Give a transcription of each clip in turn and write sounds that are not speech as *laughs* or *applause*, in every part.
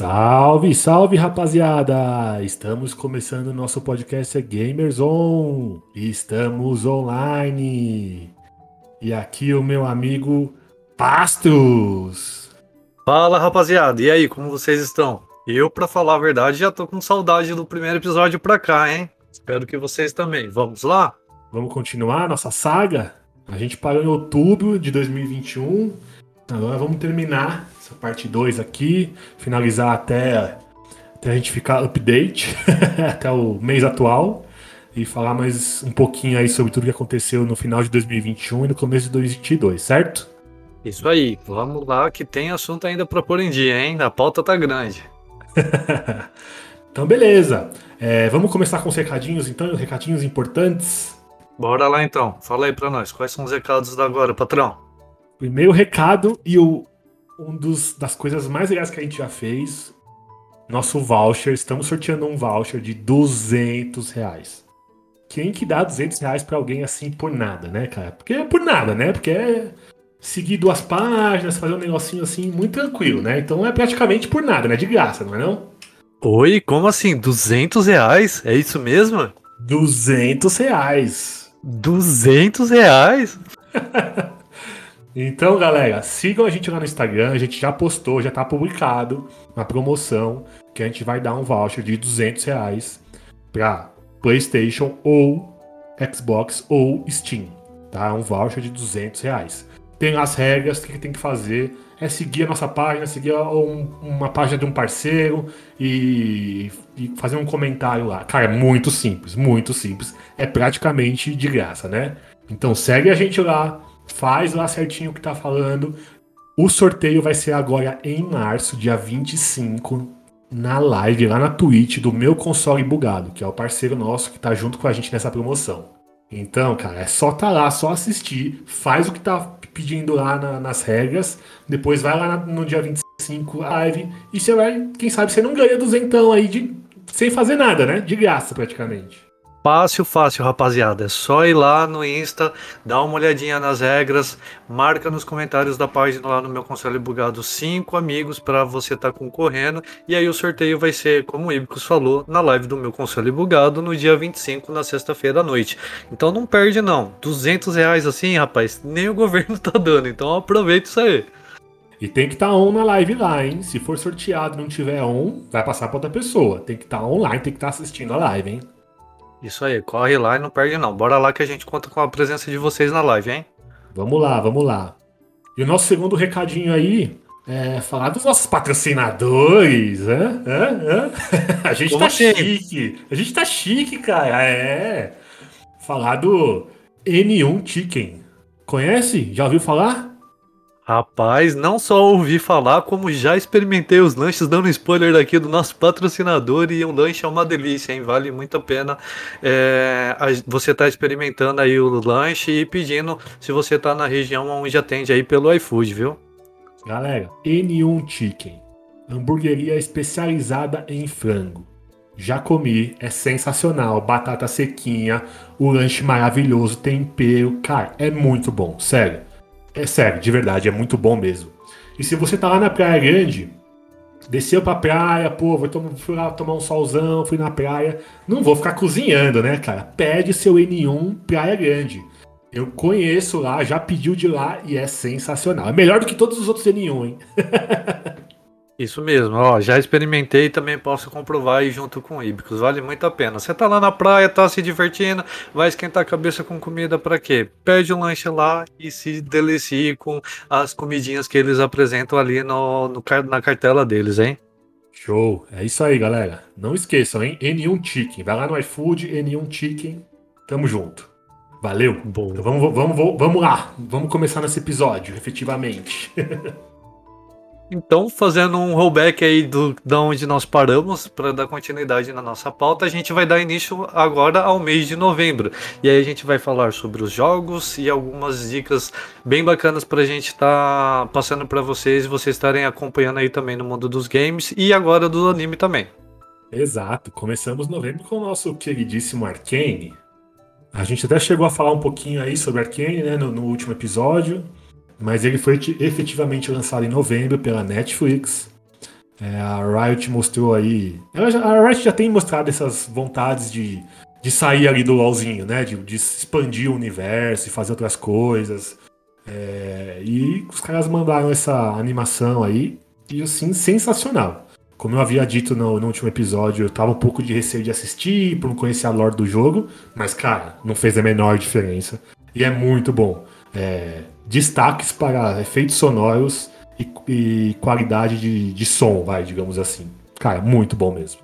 Salve, salve rapaziada! Estamos começando o nosso podcast Gamers On. Estamos online. E aqui o meu amigo Pastos. Fala rapaziada, e aí, como vocês estão? Eu, pra falar a verdade, já tô com saudade do primeiro episódio pra cá, hein? Espero que vocês também. Vamos lá? Vamos continuar nossa saga? A gente parou em outubro de 2021. Agora vamos terminar essa parte 2 aqui, finalizar até, até a gente ficar update, *laughs* até o mês atual, e falar mais um pouquinho aí sobre tudo que aconteceu no final de 2021 e no começo de 2022, certo? Isso aí, vamos lá que tem assunto ainda pra pôr em dia, hein? A pauta tá grande. *laughs* então, beleza. É, vamos começar com os recadinhos, então, os recadinhos importantes. Bora lá então, fala aí pra nós, quais são os recados da agora, patrão? Primeiro recado e o, um dos, das coisas mais legais que a gente já fez, nosso voucher, estamos sorteando um voucher de 200 reais. Quem que dá 200 reais pra alguém assim por nada, né, cara? Porque é por nada, né? Porque é seguir duas páginas, fazer um negocinho assim muito tranquilo, né? Então é praticamente por nada, né? De graça, não é não? Oi, como assim? 200 reais? É isso mesmo? 200 reais. 200 reais? *laughs* então, galera, sigam a gente lá no Instagram. A gente já postou, já tá publicado uma promoção que a gente vai dar um voucher de 200 reais pra PlayStation ou Xbox ou Steam. Tá? Um voucher de 200 reais tem as regras, o que tem que fazer. É seguir a nossa página, seguir um, uma página de um parceiro e, e, fazer um comentário lá. Cara, é muito simples, muito simples. É praticamente de graça, né? Então segue a gente lá, faz lá certinho o que tá falando. O sorteio vai ser agora em março, dia 25, na live, lá na Twitch do meu console bugado, que é o parceiro nosso que tá junto com a gente nessa promoção. Então, cara, é só tá lá, só assistir, faz o que tá pedindo lá na, nas regras, depois vai lá no dia 25 live e você vai, quem sabe você não ganha duzentão aí de, sem fazer nada, né? De graça praticamente. Fácil, fácil, rapaziada. É só ir lá no Insta, dar uma olhadinha nas regras, marca nos comentários da página lá no meu console bugado cinco amigos para você estar tá concorrendo. E aí o sorteio vai ser, como o Ibicus falou, na live do meu console bugado no dia 25, na sexta-feira à noite. Então não perde não. 200 reais assim, rapaz, nem o governo tá dando. Então aproveita isso aí. E tem que estar tá on na live lá, hein? Se for sorteado e não tiver on, vai passar para outra pessoa. Tem que estar tá online, tem que estar tá assistindo a live, hein? Isso aí, corre lá e não perde não. Bora lá que a gente conta com a presença de vocês na live, hein? Vamos lá, vamos lá. E o nosso segundo recadinho aí é falar dos nossos patrocinadores, né? É, é. *laughs* A gente Como tá assim? chique. A gente tá chique, cara. É. Falar do N1 Chicken. Conhece? Já ouviu falar? Rapaz, não só ouvi falar, como já experimentei os lanches, dando spoiler aqui do nosso patrocinador. E um lanche é uma delícia, hein? Vale muito a pena é, você tá experimentando aí o lanche e pedindo se você tá na região onde atende aí pelo iFood, viu? Galera, N1 Chicken, hamburgueria especializada em frango. Já comi, é sensacional, batata sequinha, o lanche maravilhoso, tempero, cara, é muito bom, sério. É sério, de verdade, é muito bom mesmo. E se você tá lá na Praia Grande, desceu pra praia, pô, vou fui lá tomar um solzão, fui na praia, não vou ficar cozinhando, né, cara? Pede seu N1 Praia Grande. Eu conheço lá, já pediu de lá e é sensacional. É melhor do que todos os outros N1, hein? *laughs* Isso mesmo, ó, já experimentei e também posso comprovar aí junto com o Ibicus, vale muito a pena. Você tá lá na praia, tá se divertindo, vai esquentar a cabeça com comida para quê? Pede um lanche lá e se delicie com as comidinhas que eles apresentam ali no, no na cartela deles, hein? Show, é isso aí, galera. Não esqueçam, hein? N1 Chicken, vai lá no iFood, N1 Chicken, tamo junto. Valeu? Bom. Então vamos, vamos, vamos, vamos lá, vamos começar nesse episódio, efetivamente. *laughs* Então, fazendo um rollback aí do, da onde nós paramos, para dar continuidade na nossa pauta, a gente vai dar início agora ao mês de novembro. E aí a gente vai falar sobre os jogos e algumas dicas bem bacanas para a gente estar tá passando para vocês e vocês estarem acompanhando aí também no mundo dos games e agora do anime também. Exato, começamos novembro com o nosso queridíssimo Arcane. A gente até chegou a falar um pouquinho aí sobre Arcane, né, no, no último episódio. Mas ele foi efetivamente lançado em novembro pela Netflix. É, a Riot mostrou aí. a Riot já tem mostrado essas vontades de, de sair ali do LoLzinho, né? De, de expandir o universo e fazer outras coisas. É, e os caras mandaram essa animação aí. E assim, sensacional. Como eu havia dito no, no, último episódio, eu tava um pouco de receio de assistir, por não conhecer a lore do jogo, mas, cara, não fez a menor diferença. E é muito bom. É, destaques para efeitos sonoros e, e qualidade de, de som, vai, digamos assim. Cara, muito bom mesmo.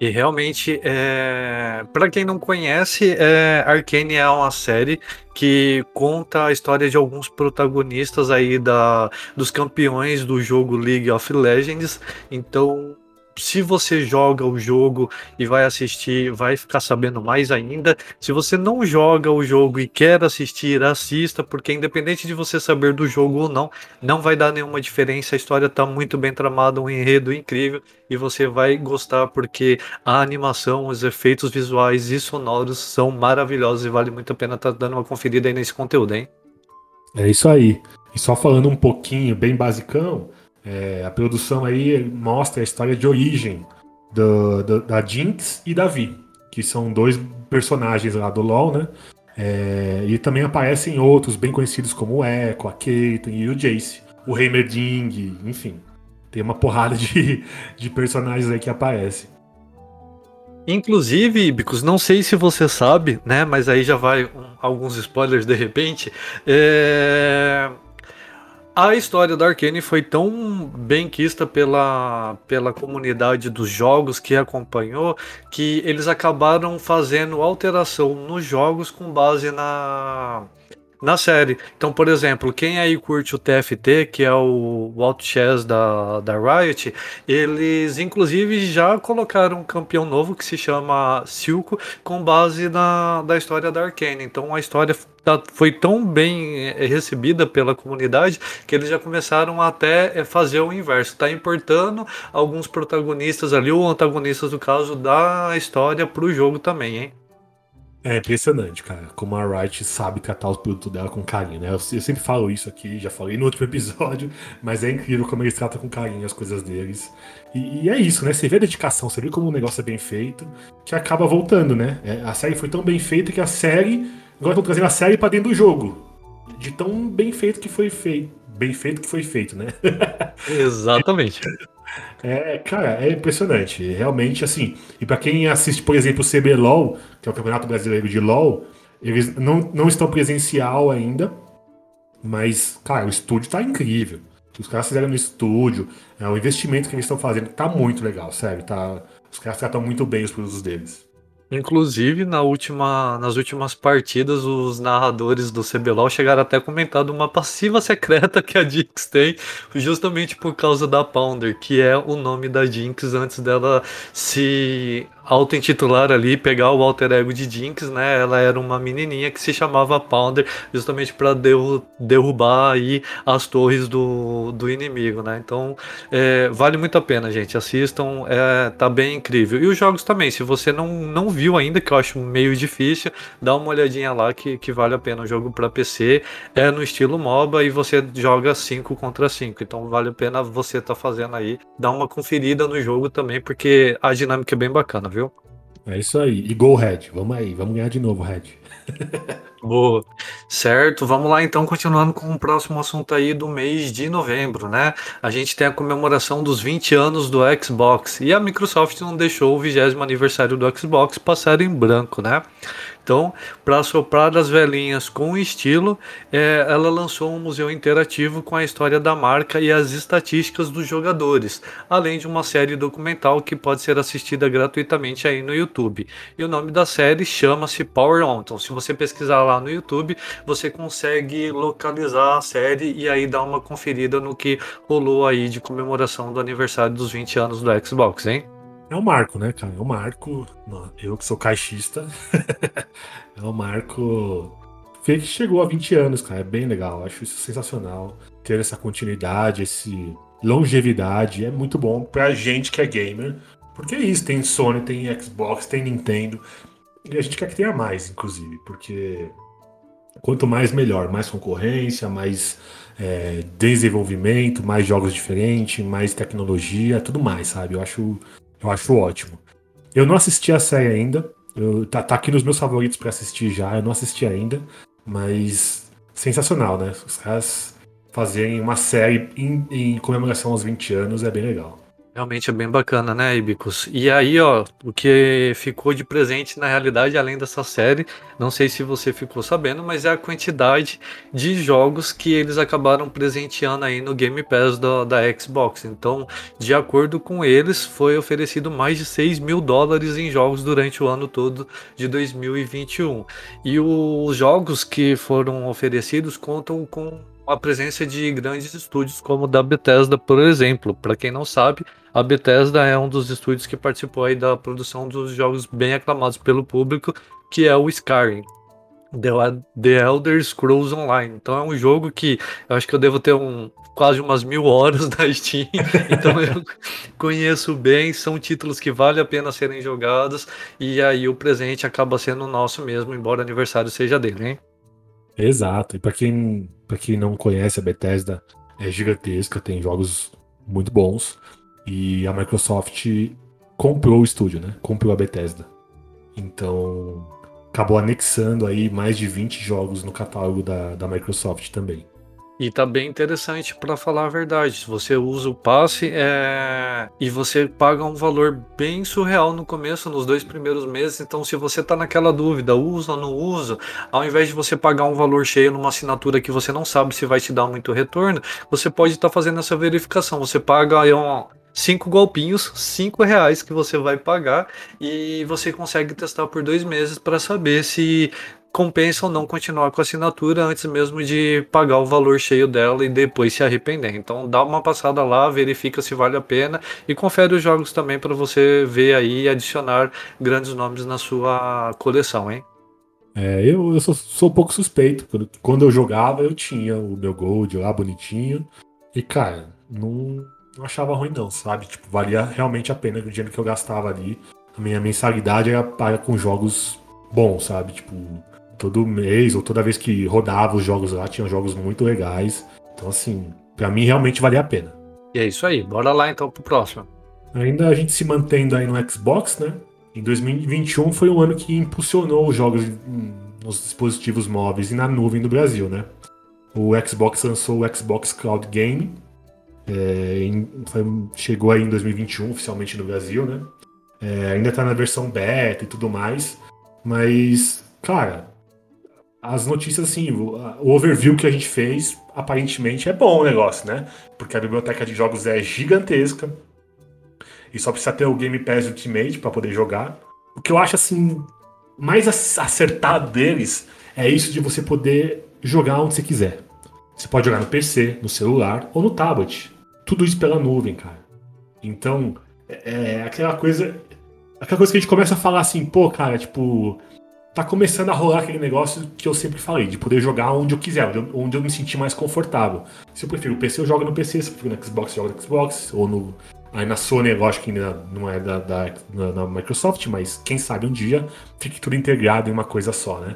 E realmente, é... para quem não conhece, é... Arcane é uma série que conta a história de alguns protagonistas aí da... dos campeões do jogo League of Legends. Então, se você joga o jogo e vai assistir, vai ficar sabendo mais ainda. Se você não joga o jogo e quer assistir, assista, porque independente de você saber do jogo ou não, não vai dar nenhuma diferença. A história está muito bem tramada, um enredo incrível e você vai gostar porque a animação, os efeitos visuais e sonoros são maravilhosos e vale muito a pena estar tá dando uma conferida aí nesse conteúdo, hein? É isso aí. E só falando um pouquinho, bem basicão, é, a produção aí mostra a história de origem do, do, da Jinx e da Vi, que são dois personagens lá do LoL, né? É, e também aparecem outros bem conhecidos como o Echo, a Caitlyn e o Jace, o Heimerding, enfim. Tem uma porrada de, de personagens aí que aparecem. Inclusive, Ibicos, não sei se você sabe, né? Mas aí já vai um, alguns spoilers de repente. É a história da Arkane foi tão bem quista pela, pela comunidade dos jogos que acompanhou que eles acabaram fazendo alteração nos jogos com base na na série. Então, por exemplo, quem aí curte o TFT, que é o Walt Chess da, da Riot, eles inclusive já colocaram um campeão novo que se chama Silco, com base na da história da Arcane. Então a história tá, foi tão bem eh, recebida pela comunidade que eles já começaram até eh, fazer o inverso, tá importando alguns protagonistas ali, ou antagonistas do caso da história para o jogo também, hein? É impressionante, cara, como a Riot sabe tratar os produtos dela com carinho, né? Eu, eu, sempre falo isso aqui, já falei no outro *laughs* episódio, mas é incrível como eles tratam com carinho as coisas deles. E, e é isso, né? Você vê a dedicação, você vê como o negócio é bem feito, que acaba voltando, né? É, a série foi tão bem feita que a série. Agora estão trazendo a série pra dentro do jogo. De tão bem feito que foi feito. Bem feito que foi feito, né? *laughs* Exatamente. É, cara, é impressionante. Realmente, assim. E para quem assiste, por exemplo, o CBLOL, que é o Campeonato Brasileiro de LOL, eles não, não estão presencial ainda. Mas, cara, o estúdio tá incrível. Os caras fizeram no estúdio, é, o investimento que eles estão fazendo tá muito legal, sério. Tá, os caras tratam muito bem os produtos deles. Inclusive, na última, nas últimas partidas, os narradores do CBLOL chegaram até a comentar de uma passiva secreta que a Jinx tem, justamente por causa da Pounder, que é o nome da Jinx antes dela se auto-intitular ali, pegar o alter ego de Jinx, né? Ela era uma menininha que se chamava Pounder, justamente para derru derrubar aí as torres do, do inimigo, né? Então, é, vale muito a pena, gente. Assistam, é, tá bem incrível. E os jogos também, se você não, não viu ainda, que eu acho meio difícil, dá uma olhadinha lá que, que vale a pena. O jogo para PC é no estilo MOBA e você joga 5 contra 5. Então, vale a pena você tá fazendo aí, dar uma conferida no jogo também, porque a dinâmica é bem bacana, viu? Viu? É isso aí. E gol, Red. Vamos aí, vamos ganhar de novo, Red. *laughs* Boa. Certo, vamos lá então, continuando com o próximo assunto aí do mês de novembro, né? A gente tem a comemoração dos 20 anos do Xbox e a Microsoft não deixou o 20 aniversário do Xbox passar em branco, né? Então, para soprar as velhinhas com estilo, é, ela lançou um museu interativo com a história da marca e as estatísticas dos jogadores, além de uma série documental que pode ser assistida gratuitamente aí no YouTube. E o nome da série chama-se Power On. Então, se você pesquisar lá no YouTube, você consegue localizar a série e aí dar uma conferida no que rolou aí de comemoração do aniversário dos 20 anos do Xbox, hein? É um marco, né, cara? É um marco. Eu que sou caixista. *laughs* é um marco. Que chegou a 20 anos, cara. É bem legal. Acho isso sensacional. Ter essa continuidade, esse longevidade. É muito bom pra gente que é gamer. Porque é isso. Tem Sony, tem Xbox, tem Nintendo. E a gente quer que tenha mais, inclusive. Porque quanto mais melhor, mais concorrência, mais é, desenvolvimento, mais jogos diferentes, mais tecnologia, tudo mais, sabe? Eu acho, eu acho ótimo. Eu não assisti a série ainda, eu, tá, tá aqui nos meus favoritos para assistir já, eu não assisti ainda, mas sensacional, né? Os caras fazerem uma série em, em comemoração aos 20 anos é bem legal. Realmente é bem bacana, né, Ibicus? E aí, ó, o que ficou de presente na realidade, além dessa série, não sei se você ficou sabendo, mas é a quantidade de jogos que eles acabaram presenteando aí no Game Pass da, da Xbox. Então, de acordo com eles, foi oferecido mais de 6 mil dólares em jogos durante o ano todo de 2021. E os jogos que foram oferecidos contam com a presença de grandes estúdios como o da Bethesda, por exemplo. Para quem não sabe, a Bethesda é um dos estúdios que participou aí da produção dos jogos bem aclamados pelo público, que é o Skyrim. The Elder Scrolls Online. Então é um jogo que eu acho que eu devo ter um, quase umas mil horas na Steam, *laughs* então eu conheço bem, são títulos que vale a pena serem jogados, e aí o presente acaba sendo nosso mesmo, embora o aniversário seja dele, hein? Exato. E para quem, pra quem não conhece, a Bethesda é gigantesca, tem jogos muito bons. E a Microsoft comprou o estúdio, né? Comprou a Bethesda. Então, acabou anexando aí mais de 20 jogos no catálogo da, da Microsoft também. E tá bem interessante para falar a verdade. Você usa o passe é... e você paga um valor bem surreal no começo, nos dois primeiros meses. Então, se você tá naquela dúvida, usa ou não usa, ao invés de você pagar um valor cheio numa assinatura que você não sabe se vai te dar muito retorno, você pode estar tá fazendo essa verificação. Você paga aí um, cinco golpinhos, cinco reais que você vai pagar e você consegue testar por dois meses para saber se compensa ou não continuar com a assinatura antes mesmo de pagar o valor cheio dela e depois se arrepender. Então dá uma passada lá, verifica se vale a pena e confere os jogos também para você ver aí e adicionar grandes nomes na sua coleção, hein? É, eu, eu sou, sou um pouco suspeito. Quando eu jogava, eu tinha o meu Gold lá bonitinho. E, cara, não, não achava ruim, não, sabe? Tipo, valia realmente a pena o dinheiro que eu gastava ali. A minha mensalidade era paga com jogos bons, sabe? Tipo, todo mês ou toda vez que rodava os jogos lá, tinha jogos muito legais. Então, assim, para mim realmente valia a pena. E é isso aí, bora lá então pro próximo. Ainda a gente se mantendo aí no Xbox, né? Em 2021 foi um ano que impulsionou os jogos nos dispositivos móveis e na nuvem no Brasil, né? O Xbox lançou o Xbox Cloud Game, é, em, foi, chegou aí em 2021 oficialmente no Brasil, né? É, ainda tá na versão beta e tudo mais, mas, cara, as notícias, assim, o, overview que a gente fez, aparentemente é bom o negócio, né? Porque a biblioteca de jogos é gigantesca. E só precisa ter o Game Pass Ultimate para poder jogar. O que eu acho, assim, mais acertado deles é isso de você poder jogar onde você quiser. Você pode jogar no PC, no celular ou no tablet. Tudo isso pela nuvem, cara. Então, é, é aquela coisa. Aquela coisa que a gente começa a falar assim, pô, cara, tipo, tá começando a rolar aquele negócio que eu sempre falei, de poder jogar onde eu quiser, onde eu, me sentir mais confortável. Se eu prefiro o PC, eu jogo no PC, se eu prefiro no Xbox, eu jogo no Xbox, ou no. Aí na Sony, eu acho que ainda não é da, da na, Microsoft, mas quem sabe um dia fique tudo integrado em uma coisa só, né?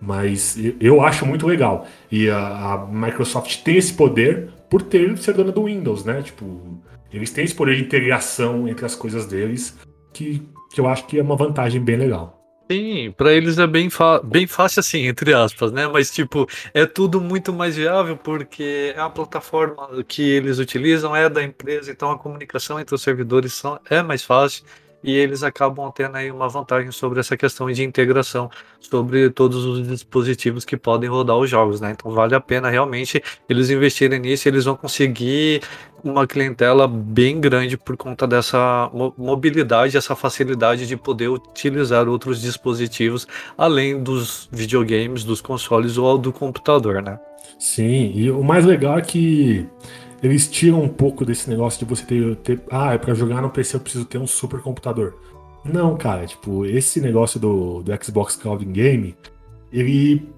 Mas eu acho muito legal. E a, a Microsoft tem esse poder por ter ser dona do Windows, né? Tipo, eles têm esse poder de integração entre as coisas deles, que, que eu acho que é uma vantagem bem legal. Sim, para eles é bem, bem fácil assim, entre aspas, né? Mas tipo, é tudo muito mais viável porque a plataforma que eles utilizam é da empresa, então a comunicação entre os servidores são, é mais fácil e eles acabam tendo aí uma vantagem sobre essa questão de integração sobre todos os dispositivos que podem rodar os jogos, né? Então vale a pena realmente eles investirem nisso, eles vão conseguir uma clientela bem grande por conta dessa mobilidade, essa facilidade de poder utilizar outros dispositivos além dos videogames, dos consoles ou do computador, né? Sim, e o mais legal é que eles tiram um pouco desse negócio de você ter, ter ah, é para jogar no PC eu preciso ter um super computador. Não, cara, tipo, esse negócio do, do Xbox Cloud Game, ele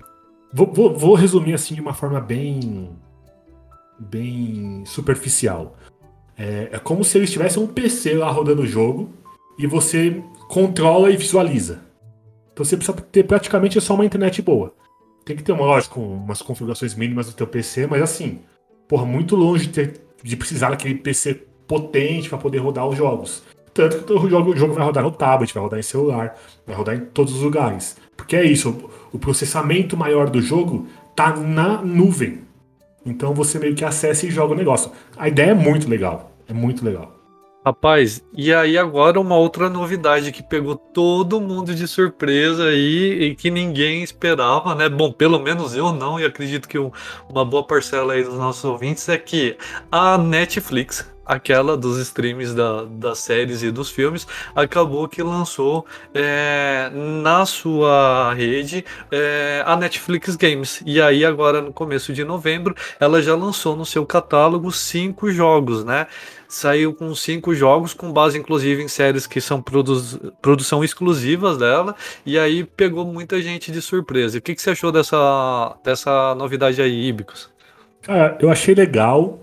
vou, vou, vou resumir assim de uma forma bem bem superficial. É, é como se eles tivessem um PC lá rodando o jogo e você controla e visualiza. Então você precisa ter praticamente só uma internet boa. tem que ter, uma, lógico, umas configurações mínimas do teu PC, mas assim, porra, muito longe de, ter, de precisar daquele PC potente para poder rodar os jogos. Tanto que o jogo, o jogo vai rodar no tablet, vai rodar em celular, vai rodar em todos os lugares. Porque é isso, o processamento maior do jogo tá na nuvem. Então você meio que acessa e joga o negócio. A ideia é muito legal. É muito legal. Rapaz, e aí agora uma outra novidade que pegou todo mundo de surpresa aí e que ninguém esperava, né? Bom, pelo menos eu não, e acredito que uma boa parcela aí dos nossos ouvintes é que a Netflix aquela dos streams da, das séries e dos filmes, acabou que lançou é, na sua rede é, a Netflix Games. E aí, agora no começo de novembro, ela já lançou no seu catálogo cinco jogos, né? Saiu com cinco jogos, com base inclusive em séries que são produ produção exclusivas dela, e aí pegou muita gente de surpresa. O que, que você achou dessa, dessa novidade aí, Ibicos? Cara, eu achei legal,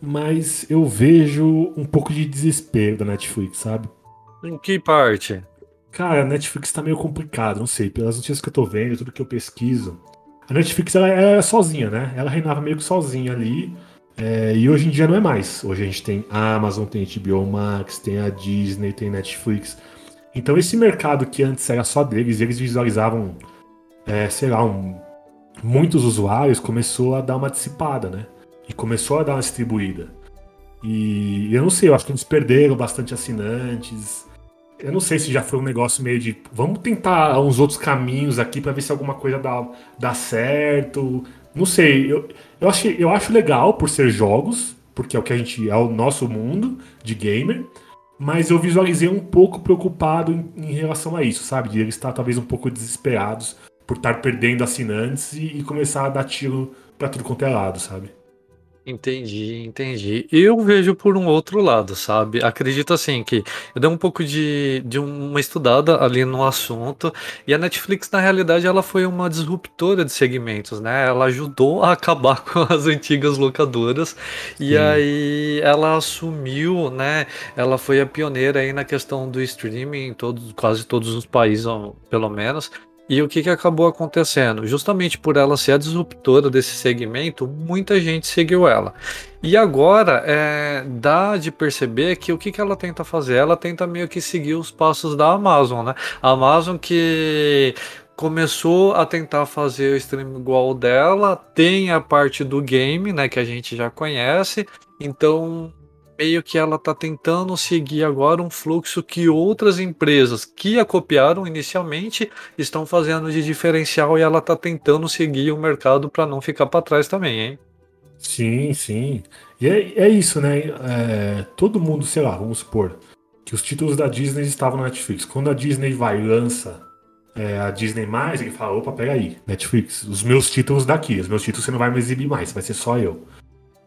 mas eu vejo um pouco de desespero da Netflix, sabe? Em que parte? Cara, a Netflix tá meio complicado, não sei, pelas notícias que eu tô vendo, tudo que eu pesquiso. A Netflix ela é sozinha, né? Ela reinava meio que sozinha ali. É, e hoje em dia não é mais. Hoje a gente tem a Amazon, tem a HBO Max, tem a Disney, tem Netflix. Então esse mercado que antes era só deles, eles visualizavam, é, sei lá, um, muitos usuários, começou a dar uma dissipada, né? E começou a dar uma distribuída. E eu não sei, eu acho que eles perderam bastante assinantes. Eu não sei se já foi um negócio meio de vamos tentar uns outros caminhos aqui para ver se alguma coisa dá, dá certo. Não sei, eu, eu, acho, eu acho legal por ser jogos, porque é o que a gente é o nosso mundo de gamer, mas eu visualizei um pouco preocupado em, em relação a isso, sabe? De eles estar talvez um pouco desesperados por estar perdendo assinantes e, e começar a dar tiro para tudo quanto é lado, sabe? Entendi, entendi. Eu vejo por um outro lado, sabe? Acredito assim que eu dei um pouco de, de uma estudada ali no assunto e a Netflix, na realidade, ela foi uma disruptora de segmentos, né? Ela ajudou a acabar *laughs* com as antigas locadoras e Sim. aí ela assumiu, né? Ela foi a pioneira aí na questão do streaming em todos, quase todos os países, pelo menos. E o que, que acabou acontecendo? Justamente por ela ser a disruptora desse segmento, muita gente seguiu ela. E agora é, dá de perceber que o que, que ela tenta fazer? Ela tenta meio que seguir os passos da Amazon, né? A Amazon que começou a tentar fazer o stream igual dela, tem a parte do game, né, que a gente já conhece. Então meio que ela está tentando seguir agora um fluxo que outras empresas que a copiaram inicialmente estão fazendo de diferencial e ela está tentando seguir o mercado para não ficar para trás também, hein? Sim, sim. E é, é isso, né? É, todo mundo, sei lá, vamos supor que os títulos da Disney estavam na Netflix. Quando a Disney vai e lança é, a Disney mais, ele fala: opa, pega aí, Netflix, os meus títulos daqui, os meus títulos você não vai me exibir mais, vai ser só eu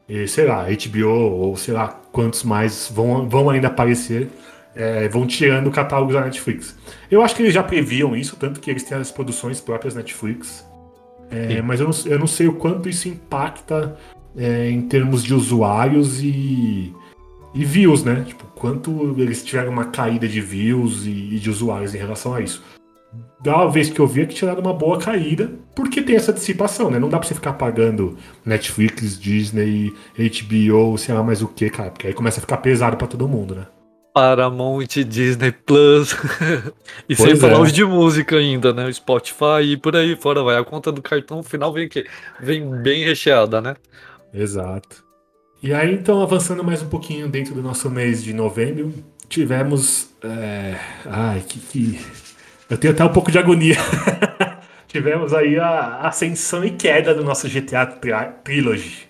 e, sei lá, HBO ou sei lá quantos mais vão, vão ainda aparecer, é, vão tirando o catálogo da Netflix. Eu acho que eles já previam isso, tanto que eles têm as produções próprias Netflix. É, mas eu não, eu não, sei o quanto isso impacta é, em termos de usuários e, e views, né? Tipo, quanto eles tiveram uma caída de views e, e de usuários em relação a isso da vez que eu vi é que tiraram uma boa caída, porque tem essa dissipação, né? Não dá pra você ficar pagando Netflix, Disney, HBO, sei lá mais o que, cara, porque aí começa a ficar pesado para todo mundo, né? Paramount, Disney Plus. *laughs* e pois sem falar é. os de música ainda, né? Spotify e por aí fora vai. A conta do cartão final vem que vem bem recheada, né? Exato. E aí, então, avançando mais um pouquinho dentro do nosso mês de novembro, tivemos. É... Ai, que, que eu tenho até um pouco de agonia. *laughs* Tivemos aí a ascensão e queda do nosso GTA Trilogy.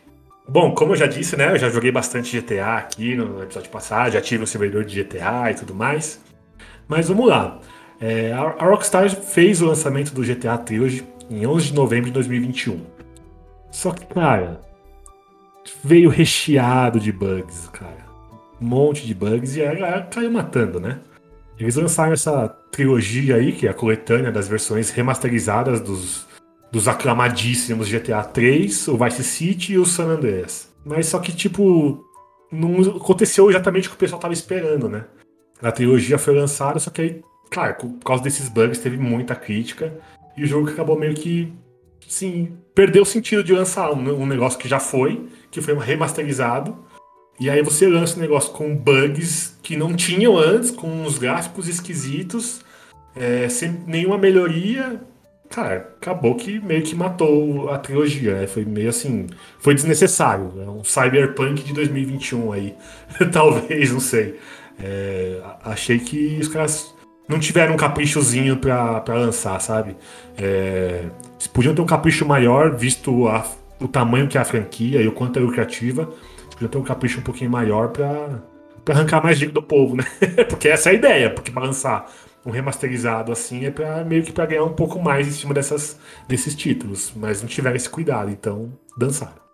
Bom, como eu já disse, né? Eu já joguei bastante GTA aqui no episódio passado, já tive um servidor de GTA e tudo mais. Mas vamos lá. É, a Rockstar fez o lançamento do GTA Trilogy em 11 de novembro de 2021. Só que, cara, veio recheado de bugs, cara. Um monte de bugs e a caiu matando, né? Eles lançaram essa trilogia aí, que é a coletânea das versões remasterizadas dos, dos aclamadíssimos GTA 3, o Vice City e o San Andreas. Mas só que, tipo, não aconteceu exatamente o que o pessoal tava esperando, né? A trilogia foi lançada, só que aí, claro, por causa desses bugs teve muita crítica e o jogo acabou meio que sim, perdeu o sentido de lançar um, um negócio que já foi, que foi remasterizado, e aí você lança um negócio com bugs que não tinham antes, com uns gráficos esquisitos, é, sem nenhuma melhoria. Cara, acabou que meio que matou a trilogia, né? Foi meio assim. Foi desnecessário. É um cyberpunk de 2021 aí. *laughs* Talvez, não sei. É, achei que os caras não tiveram um caprichozinho pra, pra lançar, sabe? É, podiam ter um capricho maior, visto a, o tamanho que é a franquia e o quanto é lucrativa. Eles podiam ter um capricho um pouquinho maior pra arrancar mais dinheiro do povo, né? *laughs* porque essa é a ideia, porque pra lançar um remasterizado assim é para meio que para ganhar um pouco mais em cima dessas, desses títulos, mas não tiveram esse cuidado, então dançaram.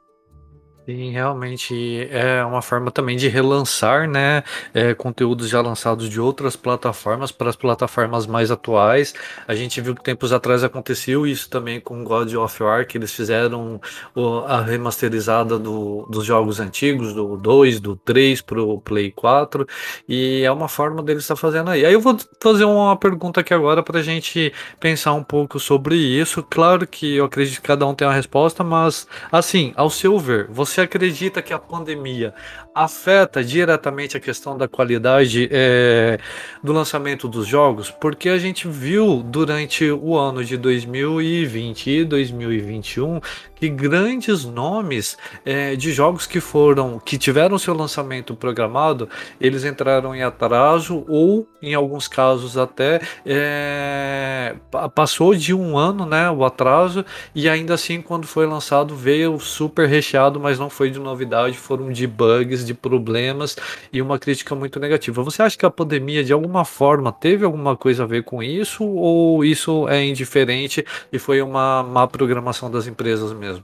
Sim, realmente é uma forma também de relançar, né, é, conteúdos já lançados de outras plataformas para as plataformas mais atuais. A gente viu que tempos atrás aconteceu isso também com God of War, que eles fizeram o, a remasterizada do, dos jogos antigos, do 2, do 3 para o Play 4, e é uma forma deles estar fazendo aí. Aí eu vou fazer uma pergunta aqui agora para a gente pensar um pouco sobre isso. Claro que eu acredito que cada um tem uma resposta, mas assim, ao seu ver, você você acredita que a pandemia afeta diretamente a questão da qualidade é, do lançamento dos jogos? Porque a gente viu durante o ano de 2020 e 2021 que grandes nomes é, de jogos que foram que tiveram seu lançamento programado eles entraram em atraso ou em alguns casos até é, passou de um ano né o atraso e ainda assim quando foi lançado veio super recheado mas não foi de novidade foram de bugs de problemas e uma crítica muito negativa você acha que a pandemia de alguma forma teve alguma coisa a ver com isso ou isso é indiferente e foi uma má programação das empresas mesmo.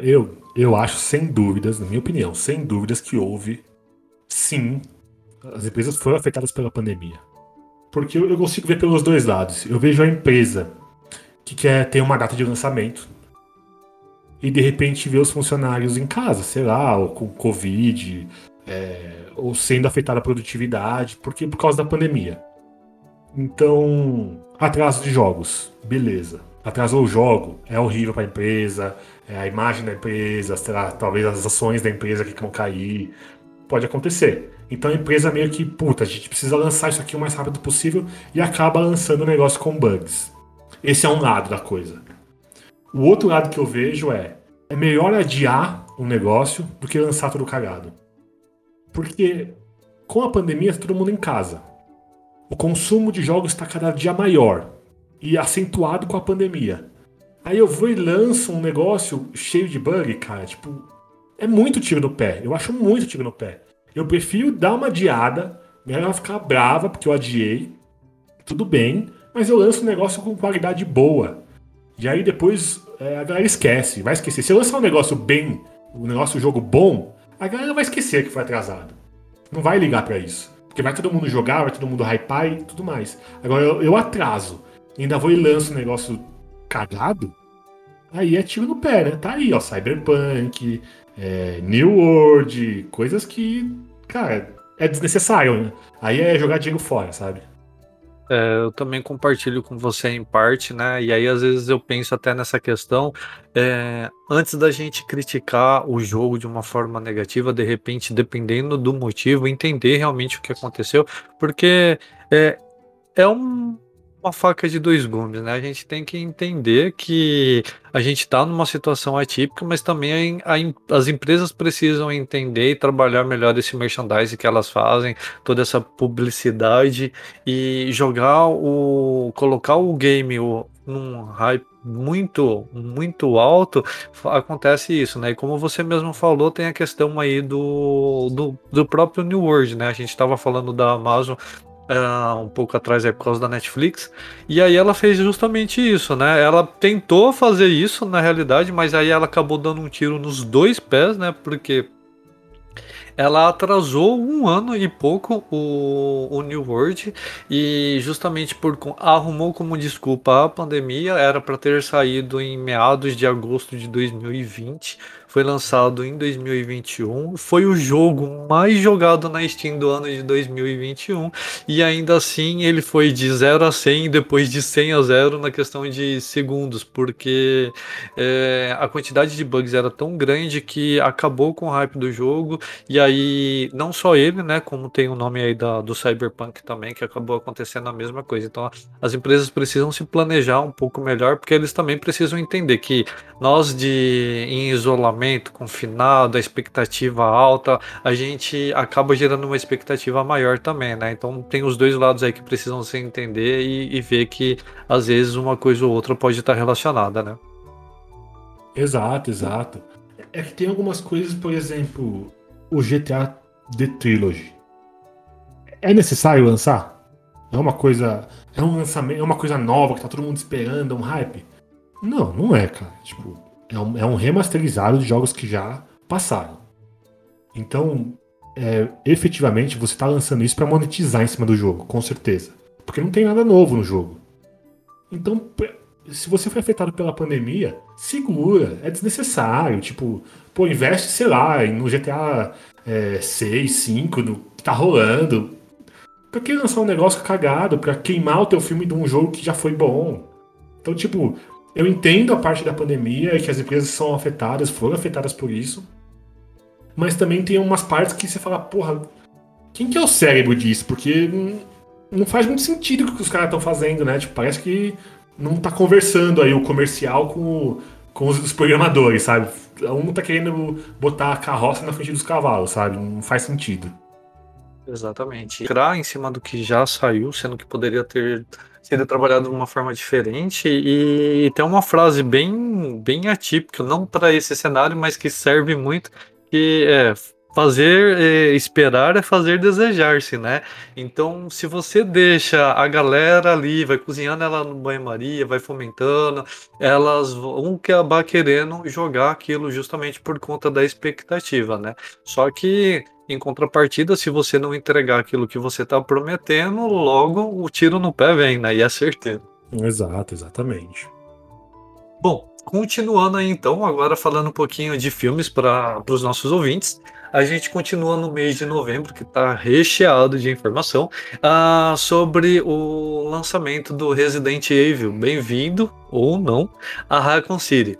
Eu, eu acho, sem dúvidas, na minha opinião, sem dúvidas que houve, sim, as empresas foram afetadas pela pandemia. Porque eu, eu consigo ver pelos dois lados. Eu vejo a empresa que quer ter uma data de lançamento e de repente vê os funcionários em casa, sei lá, ou com Covid, é, ou sendo afetada a produtividade, porque por causa da pandemia. Então, atraso de jogos, beleza atrasou o jogo, é horrível para a empresa, a imagem da empresa, lá, talvez as ações da empresa que vão cair. Pode acontecer. Então a empresa meio que, puta, a gente precisa lançar isso aqui o mais rápido possível e acaba lançando o negócio com bugs. Esse é um lado da coisa. O outro lado que eu vejo é: é melhor adiar um negócio do que lançar tudo cagado. Porque com a pandemia está todo mundo em casa. O consumo de jogos está cada dia maior e acentuado com a pandemia. Aí eu vou e lanço um negócio cheio de bug, cara, tipo, é muito tiro no pé. Eu acho muito tiro no pé. Eu prefiro dar uma adiada, ela ficar brava porque eu adiei, tudo bem, mas eu lanço um negócio com qualidade boa. E aí depois é, a galera esquece, vai esquecer. Se eu lançar um negócio bem, um negócio, um jogo bom, a galera vai esquecer que foi atrasado. Não vai ligar para isso. Porque vai todo mundo jogar, vai todo mundo hypar e tudo mais. Agora eu, eu atraso ainda vou e lanço um negócio cagado, aí é tiro no pé, né? Tá aí, ó, Cyberpunk, é, New World, coisas que, cara, é desnecessário, né? Aí é jogar dinheiro fora, sabe? É, eu também compartilho com você em parte, né? E aí às vezes eu penso até nessa questão, é, antes da gente criticar o jogo de uma forma negativa, de repente, dependendo do motivo, entender realmente o que aconteceu, porque é, é um uma faca de dois gumes, né? A gente tem que entender que a gente está numa situação atípica, mas também a, a, as empresas precisam entender e trabalhar melhor esse merchandising que elas fazem, toda essa publicidade e jogar o. colocar o game o, num hype muito, muito alto, acontece isso, né? E como você mesmo falou, tem a questão aí do, do, do próprio New World, né? A gente estava falando da Amazon uh, um pouco atrás é por causa da Netflix. E aí ela fez justamente isso, né? Ela tentou fazer isso na realidade, mas aí ela acabou dando um tiro nos dois pés, né? Porque ela atrasou um ano e pouco o, o New World e justamente por arrumou como desculpa a pandemia, era para ter saído em meados de agosto de 2020 foi lançado em 2021, foi o jogo mais jogado na Steam do ano de 2021 e ainda assim ele foi de 0 a 100 e depois de 100 a 0 na questão de segundos, porque é, a quantidade de bugs era tão grande que acabou com o hype do jogo. E aí não só ele, né, como tem o nome aí da, do Cyberpunk também, que acabou acontecendo a mesma coisa. Então as empresas precisam se planejar um pouco melhor, porque eles também precisam entender que nós de em isolamento, confinado, a expectativa alta, a gente acaba gerando uma expectativa maior também, né? Então tem os dois lados aí que precisam se entender e, e ver que às vezes uma coisa ou outra pode estar relacionada, né? Exato, exato. É que tem algumas coisas, por exemplo, o GTA The Trilogy. É necessário lançar? É uma coisa. É um lançamento, é uma coisa nova que tá todo mundo esperando, é um hype? Não, não é, cara. Tipo, é um, é um remasterizado de jogos que já passaram. Então, é, efetivamente, você está lançando isso para monetizar em cima do jogo, com certeza. Porque não tem nada novo no jogo. Então, se você foi afetado pela pandemia, segura, é desnecessário. Tipo, pô, investe, sei lá, no GTA é, 6, 5, no, que tá rolando. Pra que lançar um negócio cagado pra queimar o teu filme de um jogo que já foi bom? Então, tipo, eu entendo a parte da pandemia e que as empresas são afetadas, foram afetadas por isso. Mas também tem umas partes que você fala, porra, quem que é o cérebro disso? Porque não faz muito sentido o que os caras estão fazendo, né? Tipo, parece que não tá conversando aí o comercial com, com os, os, programadores, sabe? Um tá querendo botar a carroça na frente dos cavalos, sabe? Não faz sentido. Exatamente. Entrar em cima do que já saiu, sendo que poderia ter sido trabalhado de uma forma diferente e tem uma frase bem, bem atípica, não para esse cenário, mas que serve muito, que é fazer é, esperar é fazer desejar-se, né? Então, se você deixa a galera ali, vai cozinhando ela no banho-maria, vai fomentando, elas vão acabar querendo jogar aquilo justamente por conta da expectativa, né? Só que em contrapartida, se você não entregar aquilo que você está prometendo, logo o tiro no pé vem, né? E é certeza. Exato, exatamente. Bom, continuando aí então, agora falando um pouquinho de filmes para os nossos ouvintes. A gente continua no mês de novembro, que está recheado de informação, uh, sobre o lançamento do Resident Evil. Bem-vindo, ou não, a Raccoon City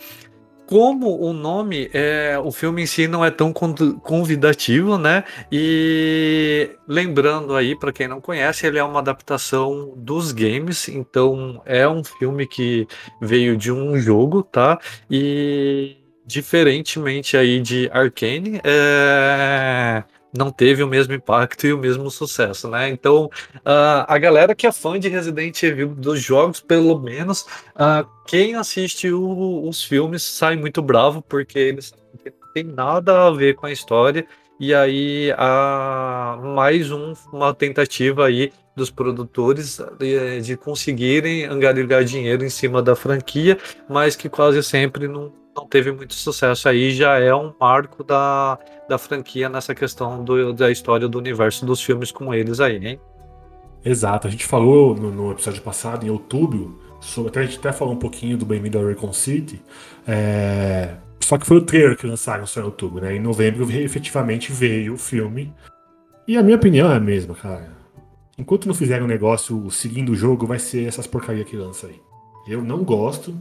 como o nome, é, o filme em si não é tão convidativo, né? E lembrando aí, para quem não conhece, ele é uma adaptação dos games, então é um filme que veio de um jogo, tá? E diferentemente aí de Arcane, é não teve o mesmo impacto e o mesmo sucesso, né? Então, uh, a galera que é fã de Resident Evil dos jogos, pelo menos, uh, quem assiste o, os filmes sai muito bravo, porque eles não tem nada a ver com a história. E aí, há mais um, uma tentativa aí dos produtores de, de conseguirem angariar dinheiro em cima da franquia, mas que quase sempre não não teve muito sucesso aí, já é um marco da, da franquia nessa questão do, da história do universo dos filmes com eles aí, hein? Exato, a gente falou no, no episódio passado, em outubro, sobre, até a gente até falou um pouquinho do Bem-vindo ao Recon City, é, só que foi o trailer que lançaram só em outubro, né? Em novembro efetivamente veio o filme, e a minha opinião é a mesma, cara. Enquanto não fizerem um negócio seguindo o jogo, vai ser essas porcaria que lança aí. Eu não gosto,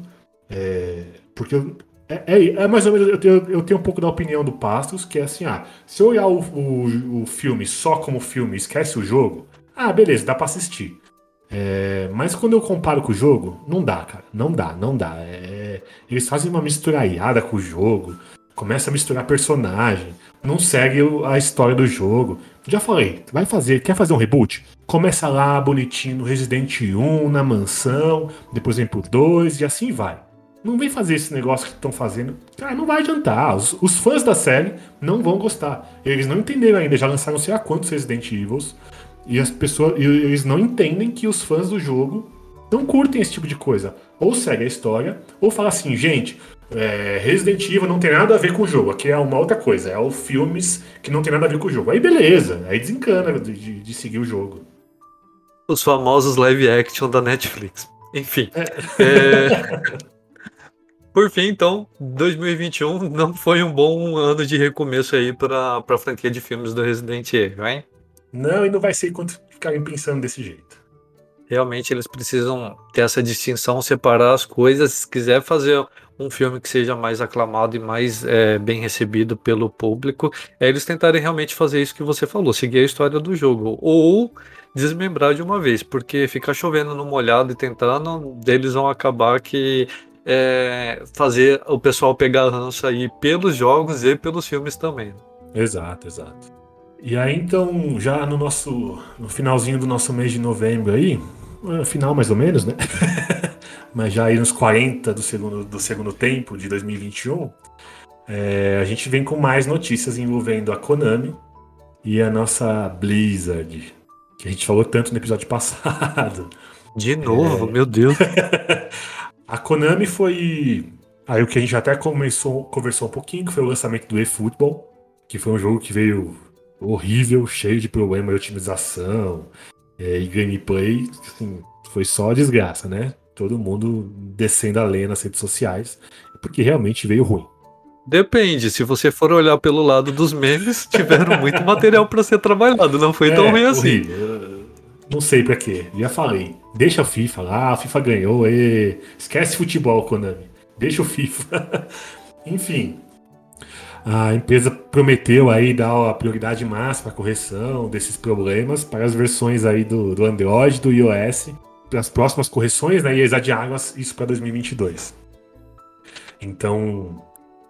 é, porque eu, é, é, é, mais ou menos, eu tenho, eu tenho um pouco da opinião do Pastos, que é assim, ah, se eu olhar o, o, o filme só como filme esquece o jogo, ah, beleza, dá pra assistir. É, mas quando eu comparo com o jogo, não dá, cara. Não dá, não dá. É, eles fazem uma misturaiada com o jogo, começa a misturar personagem, não segue a história do jogo. Já falei, vai fazer, quer fazer um reboot? Começa lá bonitinho no Resident 1, na mansão, depois vem pro 2 e assim vai. Não vem fazer esse negócio que estão fazendo. Cara, não vai adiantar. Os, os, fãs da série não vão gostar. Eles não entenderam ainda. Já lançaram sei lá quantos Resident Evils. E as pessoas. E eles não entendem que os fãs do jogo não curtem esse tipo de coisa. Ou segue a história, ou fala assim, gente, é, Resident Evil não tem nada a ver com o jogo. Aqui é uma outra coisa. É o filmes que não tem nada a ver com o jogo. Aí beleza. Aí desencana de, de, de seguir o jogo. Os famosos live action da Netflix. Enfim. É... é... por fim, então, 2021 não foi um bom ano de recomeço aí para a franquia de filmes do Resident Evil, hein? Não, e não vai ser enquanto ficarem pensando desse jeito. Realmente eles precisam ter essa distinção, separar as coisas. Se quiser fazer um filme que seja mais aclamado e mais é, bem recebido pelo público, é eles tentarem realmente fazer isso que você falou, seguir a história do jogo. Ou desmembrar de uma vez, porque ficar chovendo no molhado e tentando, eles vão acabar que é, fazer o pessoal pegar ranço aí pelos jogos e pelos filmes também. Exato, exato. E aí então, já no nosso no finalzinho do nosso mês de novembro aí, é, final mais ou menos, né? *laughs* Mas já aí nos 40 do segundo, do segundo tempo de 2021, é, a gente vem com mais notícias envolvendo a Konami e a nossa Blizzard, que a gente falou tanto no episódio *laughs* passado. De novo, é... meu Deus. *laughs* a Konami foi. Aí o que a gente até começou, conversou um pouquinho, que foi o lançamento do eFootball, que foi um jogo que veio horrível, cheio de problemas de otimização é, e gameplay. Assim, foi só desgraça, né? Todo mundo descendo a lenha nas redes sociais, porque realmente veio ruim. Depende, se você for olhar pelo lado dos memes, tiveram muito material para ser trabalhado, não foi é, tão ruim assim. Não sei para quê, já falei. Deixa a FIFA lá, a FIFA ganhou, e... esquece futebol, Konami. Deixa o FIFA. *laughs* Enfim, a empresa prometeu aí dar a prioridade máxima à correção desses problemas para as versões aí do, do Android, do iOS, para as próximas correções, né? E eles adiaram isso para 2022. Então,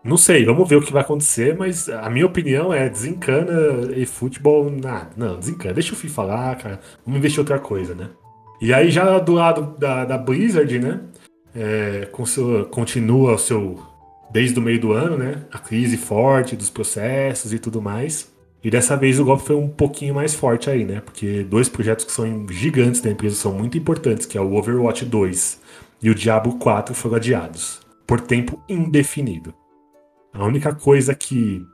não sei, vamos ver o que vai acontecer, mas a minha opinião é desencana e futebol, nada. Não, desencana. Deixa o FIFA lá, cara. Vamos investir outra coisa, né? E aí, já do lado da, da Blizzard, né? É, continua o seu. Desde o meio do ano, né? A crise forte dos processos e tudo mais. E dessa vez o golpe foi um pouquinho mais forte aí, né? Porque dois projetos que são gigantes da empresa são muito importantes, que é o Overwatch 2 e o Diablo 4 foram adiados por tempo indefinido. A única coisa que,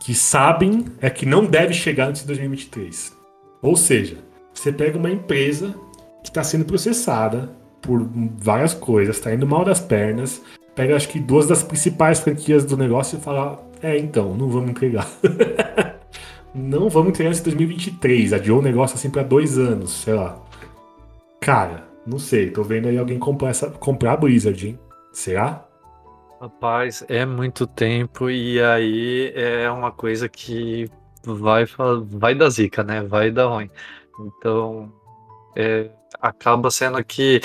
que sabem é que não deve chegar antes de 2023. Ou seja, você pega uma empresa que está sendo processada por várias coisas, está indo mal das pernas, pega acho que duas das principais franquias do negócio e fala: É, então, não vamos entregar. *laughs* não vamos entregar de 2023. Adiou o negócio assim para dois anos, sei lá. Cara, não sei, tô vendo aí alguém comprar, essa, comprar a Blizzard, hein? Será? Rapaz, é muito tempo e aí é uma coisa que vai, vai dar zica, né? Vai dar ruim. Então, é, acaba sendo que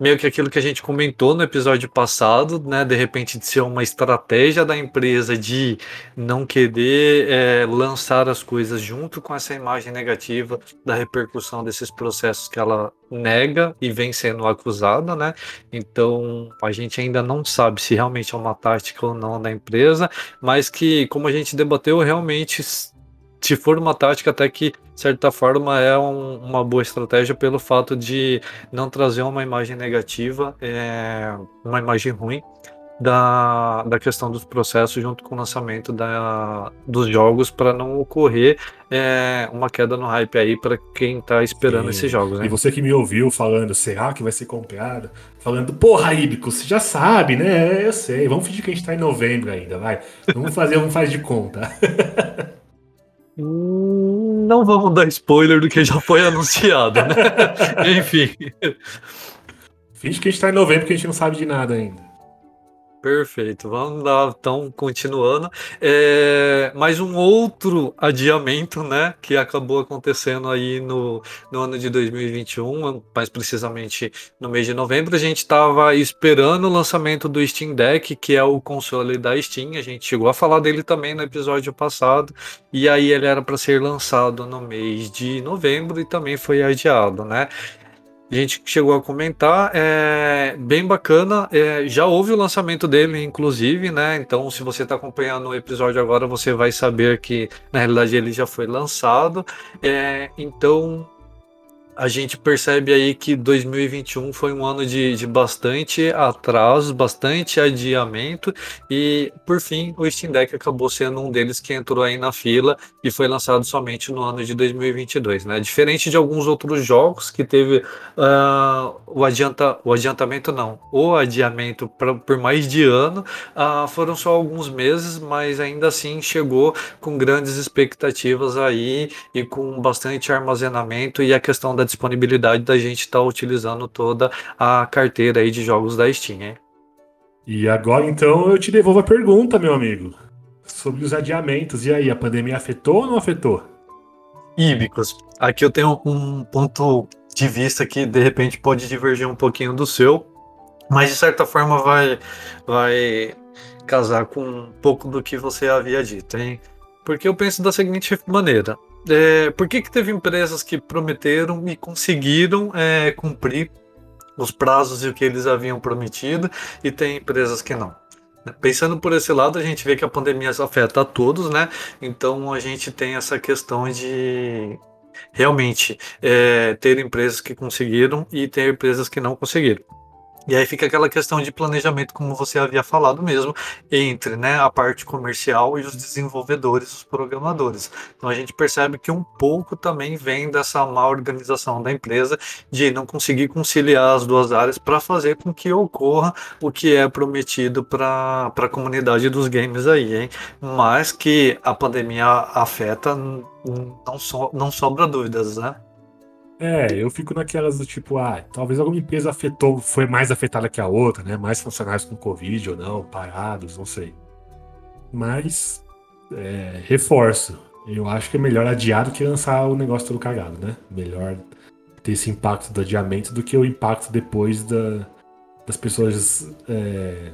meio que aquilo que a gente comentou no episódio passado, né? De repente de ser uma estratégia da empresa de não querer é, lançar as coisas junto com essa imagem negativa da repercussão desses processos que ela nega e vem sendo acusada, né? Então a gente ainda não sabe se realmente é uma tática ou não da empresa, mas que, como a gente debateu, realmente se for uma tática até que, de certa forma, é um, uma boa estratégia pelo fato de não trazer uma imagem negativa, é, uma imagem ruim da, da questão dos processos junto com o lançamento da, dos jogos para não ocorrer é, uma queda no hype aí para quem está esperando Sim. esses jogos. Né? E você que me ouviu falando, será que vai ser comprado? Falando, porra, Ibicos, você já sabe, né? Eu sei, vamos fingir que a gente está em novembro ainda, vai. Vamos fazer, vamos fazer de conta. *laughs* Não vamos dar spoiler do que já foi *laughs* anunciado, né? *laughs* Enfim. Finge que a gente tá em novembro porque a gente não sabe de nada ainda. Perfeito, vamos lá, então, continuando. É, mais um outro adiamento, né, que acabou acontecendo aí no, no ano de 2021, mais precisamente no mês de novembro. A gente estava esperando o lançamento do Steam Deck, que é o console da Steam. A gente chegou a falar dele também no episódio passado, e aí ele era para ser lançado no mês de novembro e também foi adiado, né? Gente chegou a comentar, é bem bacana. É, já houve o lançamento dele, inclusive, né? Então, se você está acompanhando o episódio agora, você vai saber que na realidade ele já foi lançado. É, então, a gente percebe aí que 2021 foi um ano de, de bastante atrasos, bastante adiamento e, por fim, o Steam Deck acabou sendo um deles que entrou aí na fila e foi lançado somente no ano de 2022, né? Diferente de alguns outros jogos que teve uh, o, adianta, o adiantamento, não, o adiamento pra, por mais de ano, uh, foram só alguns meses, mas ainda assim chegou com grandes expectativas aí e com bastante armazenamento e a questão da disponibilidade da gente estar tá utilizando toda a carteira aí de jogos da Steam, hein? E agora então eu te devolvo a pergunta, meu amigo, sobre os adiamentos. E aí, a pandemia afetou ou não afetou? Íbicos, aqui eu tenho um ponto de vista que de repente pode divergir um pouquinho do seu, mas de certa forma vai, vai casar com um pouco do que você havia dito, hein? Porque eu penso da seguinte maneira: é, por que, que teve empresas que prometeram e conseguiram é, cumprir os prazos e o que eles haviam prometido, e tem empresas que não? Pensando por esse lado, a gente vê que a pandemia afeta a todos, né? Então a gente tem essa questão de realmente é, ter empresas que conseguiram e ter empresas que não conseguiram. E aí fica aquela questão de planejamento, como você havia falado mesmo, entre né, a parte comercial e os desenvolvedores, os programadores. Então a gente percebe que um pouco também vem dessa má organização da empresa de não conseguir conciliar as duas áreas para fazer com que ocorra o que é prometido para a comunidade dos games aí, hein? Mas que a pandemia afeta, não, so, não sobra dúvidas, né? É, eu fico naquelas do tipo, ah, talvez alguma empresa afetou, foi mais afetada que a outra, né? Mais funcionários com Covid ou não, parados, não sei. Mas, é, reforço, eu acho que é melhor adiar do que lançar o negócio todo cagado, né? Melhor ter esse impacto do adiamento do que o impacto depois da, das pessoas é,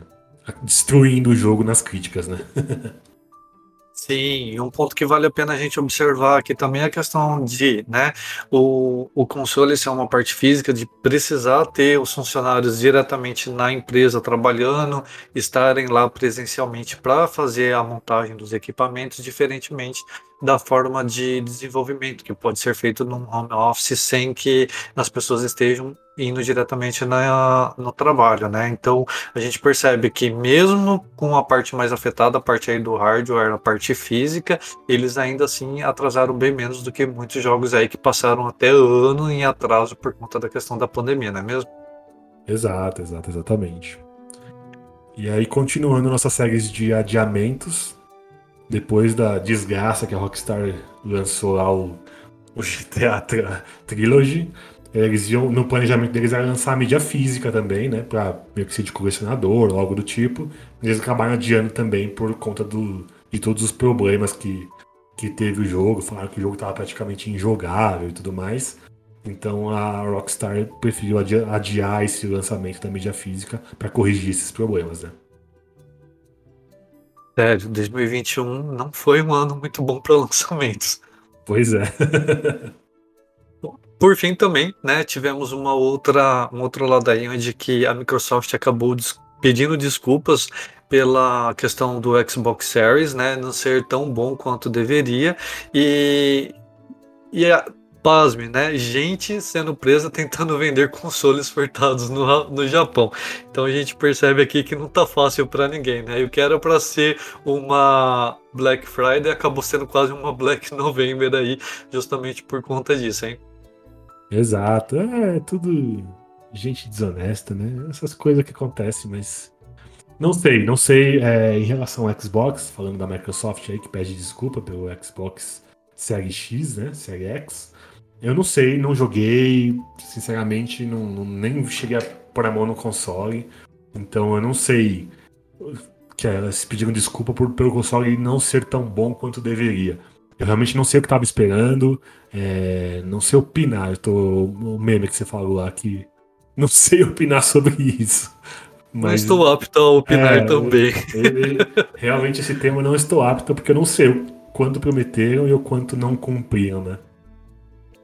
destruindo o jogo nas críticas, né? *laughs* Sim, um ponto que vale a pena a gente observar aqui também é a questão de, né, o, o console ser uma parte física, de precisar ter os funcionários diretamente na empresa trabalhando, estarem lá presencialmente para fazer a montagem dos equipamentos, diferentemente da forma de desenvolvimento, que pode ser feito num home office sem que as pessoas estejam indo diretamente na, no trabalho, né? Então a gente percebe que mesmo com a parte mais afetada, a parte aí do hardware, a parte física, eles ainda assim atrasaram bem menos do que muitos jogos aí que passaram até ano em atraso por conta da questão da pandemia, não é mesmo? Exato, exato, exatamente. E aí, continuando nossas séries de adiamentos, depois da desgraça que a Rockstar lançou lá o, o GTA Trilogy, eles iam, no planejamento deles era lançar a mídia física também, né? Pra meio que ser de colecionador algo do tipo. Eles acabaram adiando também por conta do, de todos os problemas que, que teve o jogo. Falaram que o jogo estava praticamente injogável e tudo mais. Então a Rockstar preferiu adiar esse lançamento da mídia física para corrigir esses problemas, né? Sério, 2021 não foi um ano muito bom para *laughs* lançamentos. Pois é. Por fim, também, né, tivemos uma outra, um outro lado aí onde que a Microsoft acabou des pedindo desculpas pela questão do Xbox Series, né, não ser tão bom quanto deveria e e pasme, né? Gente sendo presa *laughs* tentando vender consoles furtados no, no Japão. Então a gente percebe aqui que não tá fácil para ninguém, né? Eu quero para ser uma Black Friday acabou sendo quase uma Black *laughs* November aí, justamente por conta disso, hein? Exato, é tudo gente desonesta, né? Essas coisas que acontecem, mas não sei, não sei é, em relação ao Xbox, falando da Microsoft aí que pede desculpa pelo Xbox Series X, né? Series X. Eu não sei, não joguei, sinceramente, não, não, nem cheguei a pôr a mão no console. Então eu não sei que elas pediram desculpa por, pelo console não ser tão bom quanto deveria. Eu realmente não sei o que estava esperando, é, não sei opinar. Eu tô, o meme que você falou lá que não *laughs* sei opinar sobre isso. Mas estou apto a opinar é, também. realmente esse tema não estou apto porque eu não sei o quanto prometeram e o quanto não cumpriram, né?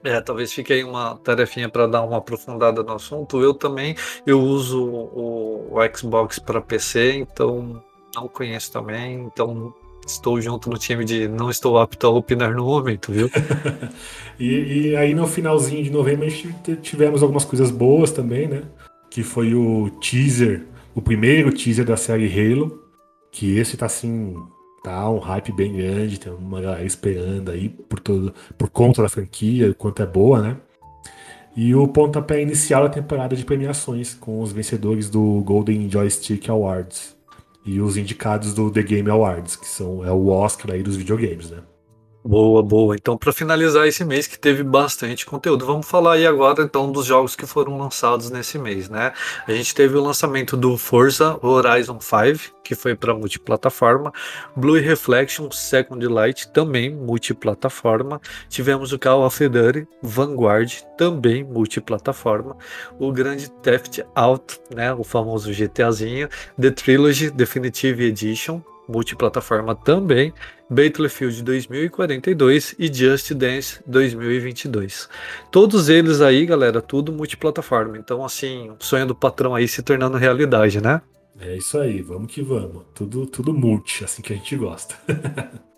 É, talvez fique aí uma tarefinha para dar uma aprofundada no assunto. Eu também eu uso o, o Xbox para PC, então não conheço também, então estou junto no time de não estou apto a opinar no momento, viu? *laughs* e, e, aí no finalzinho de novembro a gente tivemos algumas coisas boas também, né? Que foi o teaser, o primeiro teaser da série Halo, que esse tá assim, tá um hype bem grande, tem uma galera esperando aí por todo, por conta da franquia, o quanto é boa, né? E o pontapé inicial da temporada de premiações, com os vencedores do Golden Joystick Awards e os indicados do The Game Awards, que são é o Oscar aí dos videogames, né? Boa, boa. Então, para finalizar esse mês que teve bastante conteúdo, vamos falar aí agora então dos jogos que foram lançados nesse mês, né? A gente teve o lançamento do Forza Horizon 5, que foi para multiplataforma, Blue Reflection Second Light também multiplataforma. Tivemos o Call of Duty Vanguard também multiplataforma, o Grande Theft Auto, né, o famoso GTAzinho, The Trilogy Definitive Edition multiplataforma também, Battlefield 2042 e Just Dance 2022. Todos eles aí, galera, tudo multiplataforma. Então, assim, o sonho do patrão aí se tornando realidade, né? É isso aí, vamos que vamos. Tudo, tudo multi, assim que a gente gosta. *laughs*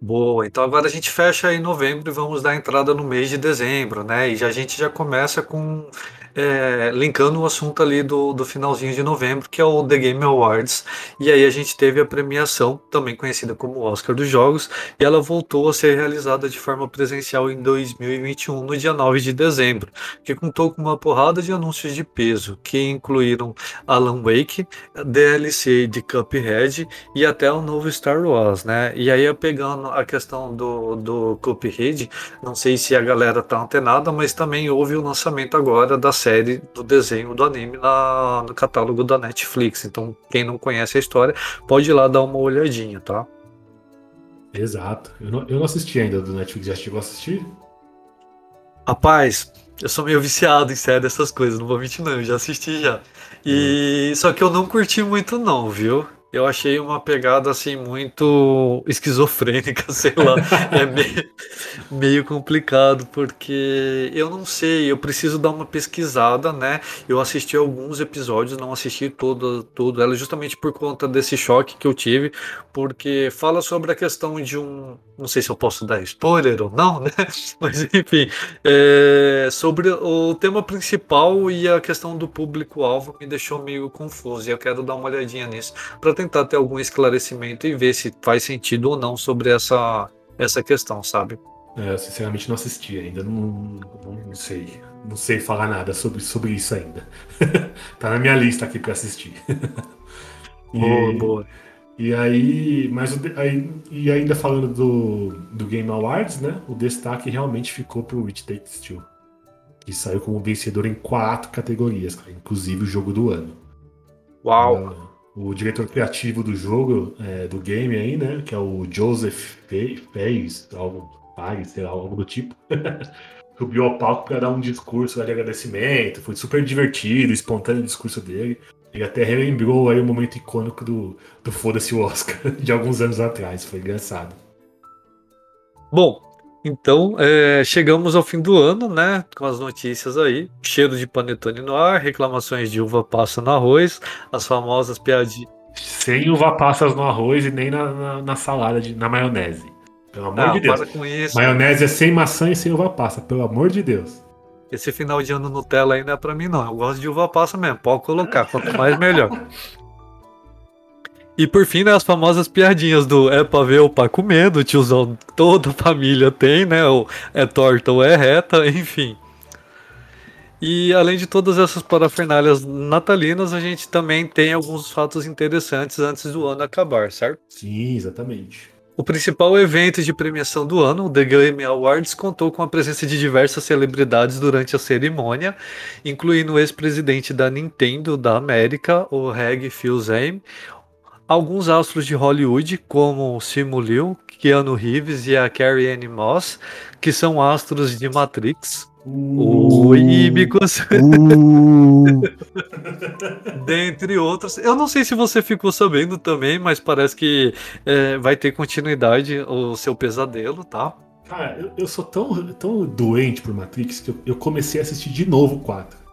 Boa, então agora a gente fecha aí novembro e vamos dar entrada no mês de dezembro, né? E já, a gente já começa com é, linkando o assunto ali do, do finalzinho de novembro, que é o The Game Awards. E aí a gente teve a premiação, também conhecida como Oscar dos Jogos, e ela voltou a ser realizada de forma presencial em 2021, no dia 9 de dezembro, que contou com uma porrada de anúncios de peso, que incluíram Alan Wake, DLC de Cuphead e até o novo Star Wars, né? E aí, pegando a questão do, do Cuphead, não sei se a galera tá antenada, mas também houve o lançamento agora da série do desenho do anime na, no catálogo da Netflix. Então, quem não conhece a história, pode ir lá dar uma olhadinha, tá? Exato. Eu não, eu não assisti ainda do Netflix. Já chegou a assistir? Rapaz, eu sou meio viciado em série dessas coisas, não vou mentir não, eu já assisti já. E uhum. só que eu não curti muito não, viu? Eu achei uma pegada assim muito esquizofrênica, *laughs* sei lá. é meio, meio, complicado, porque eu não sei, eu preciso dar uma pesquisada, né? Eu assisti alguns episódios, não assisti todo, todo ela, justamente por conta desse choque que eu tive, porque fala sobre a questão de um. Não sei se eu posso dar spoiler ou não, *laughs* né? Mas enfim, é, sobre o tema principal e a questão do público-alvo me deixou meio confuso. E eu quero dar uma olhadinha nisso para tentar ter algum esclarecimento e ver se faz sentido ou não sobre essa, essa questão, sabe? É, eu sinceramente não assisti ainda, não, não, sei. Não sei falar nada sobre, sobre isso ainda. *laughs* tá na minha lista aqui para assistir. *laughs* e, boa, boa. E aí, mas aí, e ainda falando do, do Game Awards, né? O destaque realmente ficou pro Witch Takes Two, que saiu como vencedor em quatro categorias, inclusive o jogo do ano. Uau! O diretor criativo do jogo, é, do game aí, né? Que é o Joseph Fez, algo, sei lá, algo do tipo. *laughs* Subiu ao palco para dar um discurso de agradecimento. Foi super divertido, espontâneo o discurso dele. Ele até relembrou aí o momento icônico do, do Foda-se o Oscar *laughs* de alguns anos atrás. Foi engraçado. Bom, então, é, chegamos ao fim do ano, né? Com as notícias aí. Cheiro de panetone no ar, reclamações de uva passa no arroz, as famosas piadinhas. Sem uva passas no arroz e nem na, na, na salada, de, na maionese. Pelo amor Não, de Deus. com isso. Maionese é sem maçã e sem uva passa, pelo amor de Deus. Esse final de ano Nutella ainda é pra mim, não. Eu gosto de uva passa mesmo. Pode colocar, quanto mais melhor. *laughs* E por fim, né, as famosas piadinhas do é pra ver o pai comendo, o tiozão, toda a família tem, né? Ou é torta ou é reta, *laughs* enfim. E além de todas essas parafernálias natalinas, a gente também tem alguns fatos interessantes antes do ano acabar, certo? Sim, exatamente. O principal evento de premiação do ano, o The Game Awards, contou com a presença de diversas celebridades durante a cerimônia, incluindo o ex-presidente da Nintendo da América, o Reg Fils-Aime, alguns astros de Hollywood, como Simu Liu, Keanu Reeves e a Carrie Anne Moss, que são astros de Matrix. Uh, Oi, Ibicos! Uh. *laughs* Dentre outros. Eu não sei se você ficou sabendo também, mas parece que é, vai ter continuidade o seu pesadelo, tá? Cara, eu, eu sou tão, tão doente por Matrix que eu, eu comecei a assistir de novo o 4.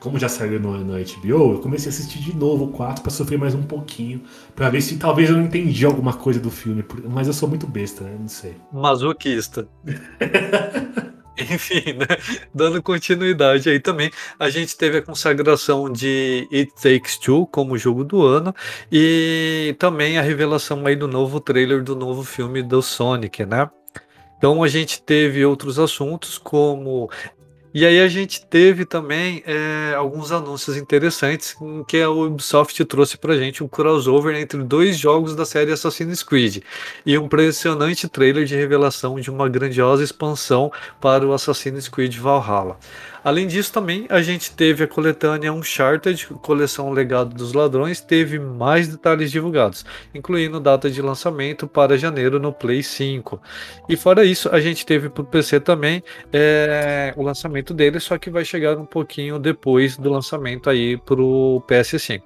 Como já saiu no, HBO, eu comecei a assistir de novo o 4 pra sofrer mais um pouquinho. Pra ver se talvez eu não entendi alguma coisa do filme. Mas eu sou muito besta, né? Não sei. Masoquista. *laughs* Enfim, né? Dando continuidade aí também, a gente teve a consagração de It Takes Two como jogo do ano e também a revelação aí do novo trailer do novo filme do Sonic, né? Então a gente teve outros assuntos como e aí a gente teve também é, alguns anúncios interessantes em que a Ubisoft trouxe pra gente um crossover entre dois jogos da série Assassin's Creed e um impressionante trailer de revelação de uma grandiosa expansão para o Assassin's Creed Valhalla. Além disso, também a gente teve a coletânea Uncharted, coleção Legado dos Ladrões, teve mais detalhes divulgados, incluindo data de lançamento para janeiro no Play 5. E fora isso, a gente teve para o PC também é, o lançamento dele, só que vai chegar um pouquinho depois do lançamento aí para o PS5.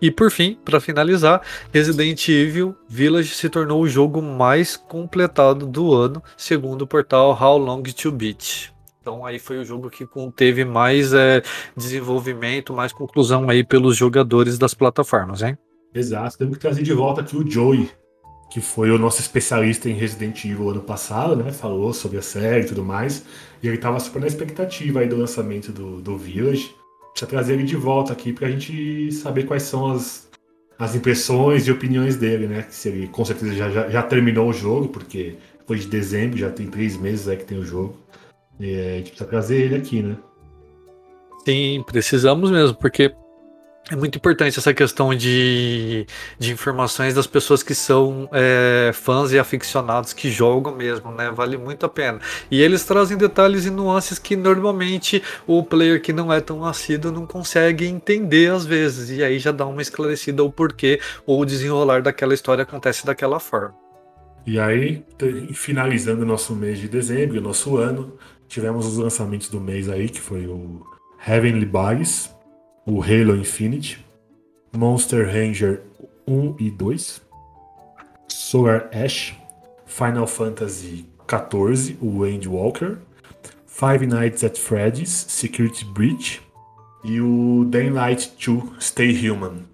E por fim, para finalizar, Resident Evil Village se tornou o jogo mais completado do ano, segundo o portal How Long to Beat. Então aí foi o jogo que teve mais é, desenvolvimento, mais conclusão aí pelos jogadores das plataformas, hein? Exato, temos que trazer de volta aqui o Joey, que foi o nosso especialista em Resident Evil ano passado, né? Falou sobre a série e tudo mais. E ele estava super na expectativa aí do lançamento do, do Village. Precisa trazer ele de volta aqui pra gente saber quais são as, as impressões e opiniões dele, né? Se ele com certeza já, já, já terminou o jogo, porque foi de dezembro, já tem três meses aí que tem o jogo. E a gente precisa trazer ele aqui, né? Sim, precisamos mesmo, porque é muito importante essa questão de, de informações das pessoas que são é, fãs e aficionados que jogam mesmo, né? Vale muito a pena. E eles trazem detalhes e nuances que normalmente o player que não é tão assíduo não consegue entender às vezes. E aí já dá uma esclarecida o porquê ou o desenrolar daquela história acontece daquela forma. E aí, finalizando o nosso mês de dezembro, o nosso ano, tivemos os lançamentos do mês aí, que foi o Heavenly Bugs, o Halo Infinite, Monster Ranger 1 e 2, Solar Ash, Final Fantasy XIV, o Endwalker, Five Nights at Freddy's, Security Breach e o Daylight 2, Stay Human.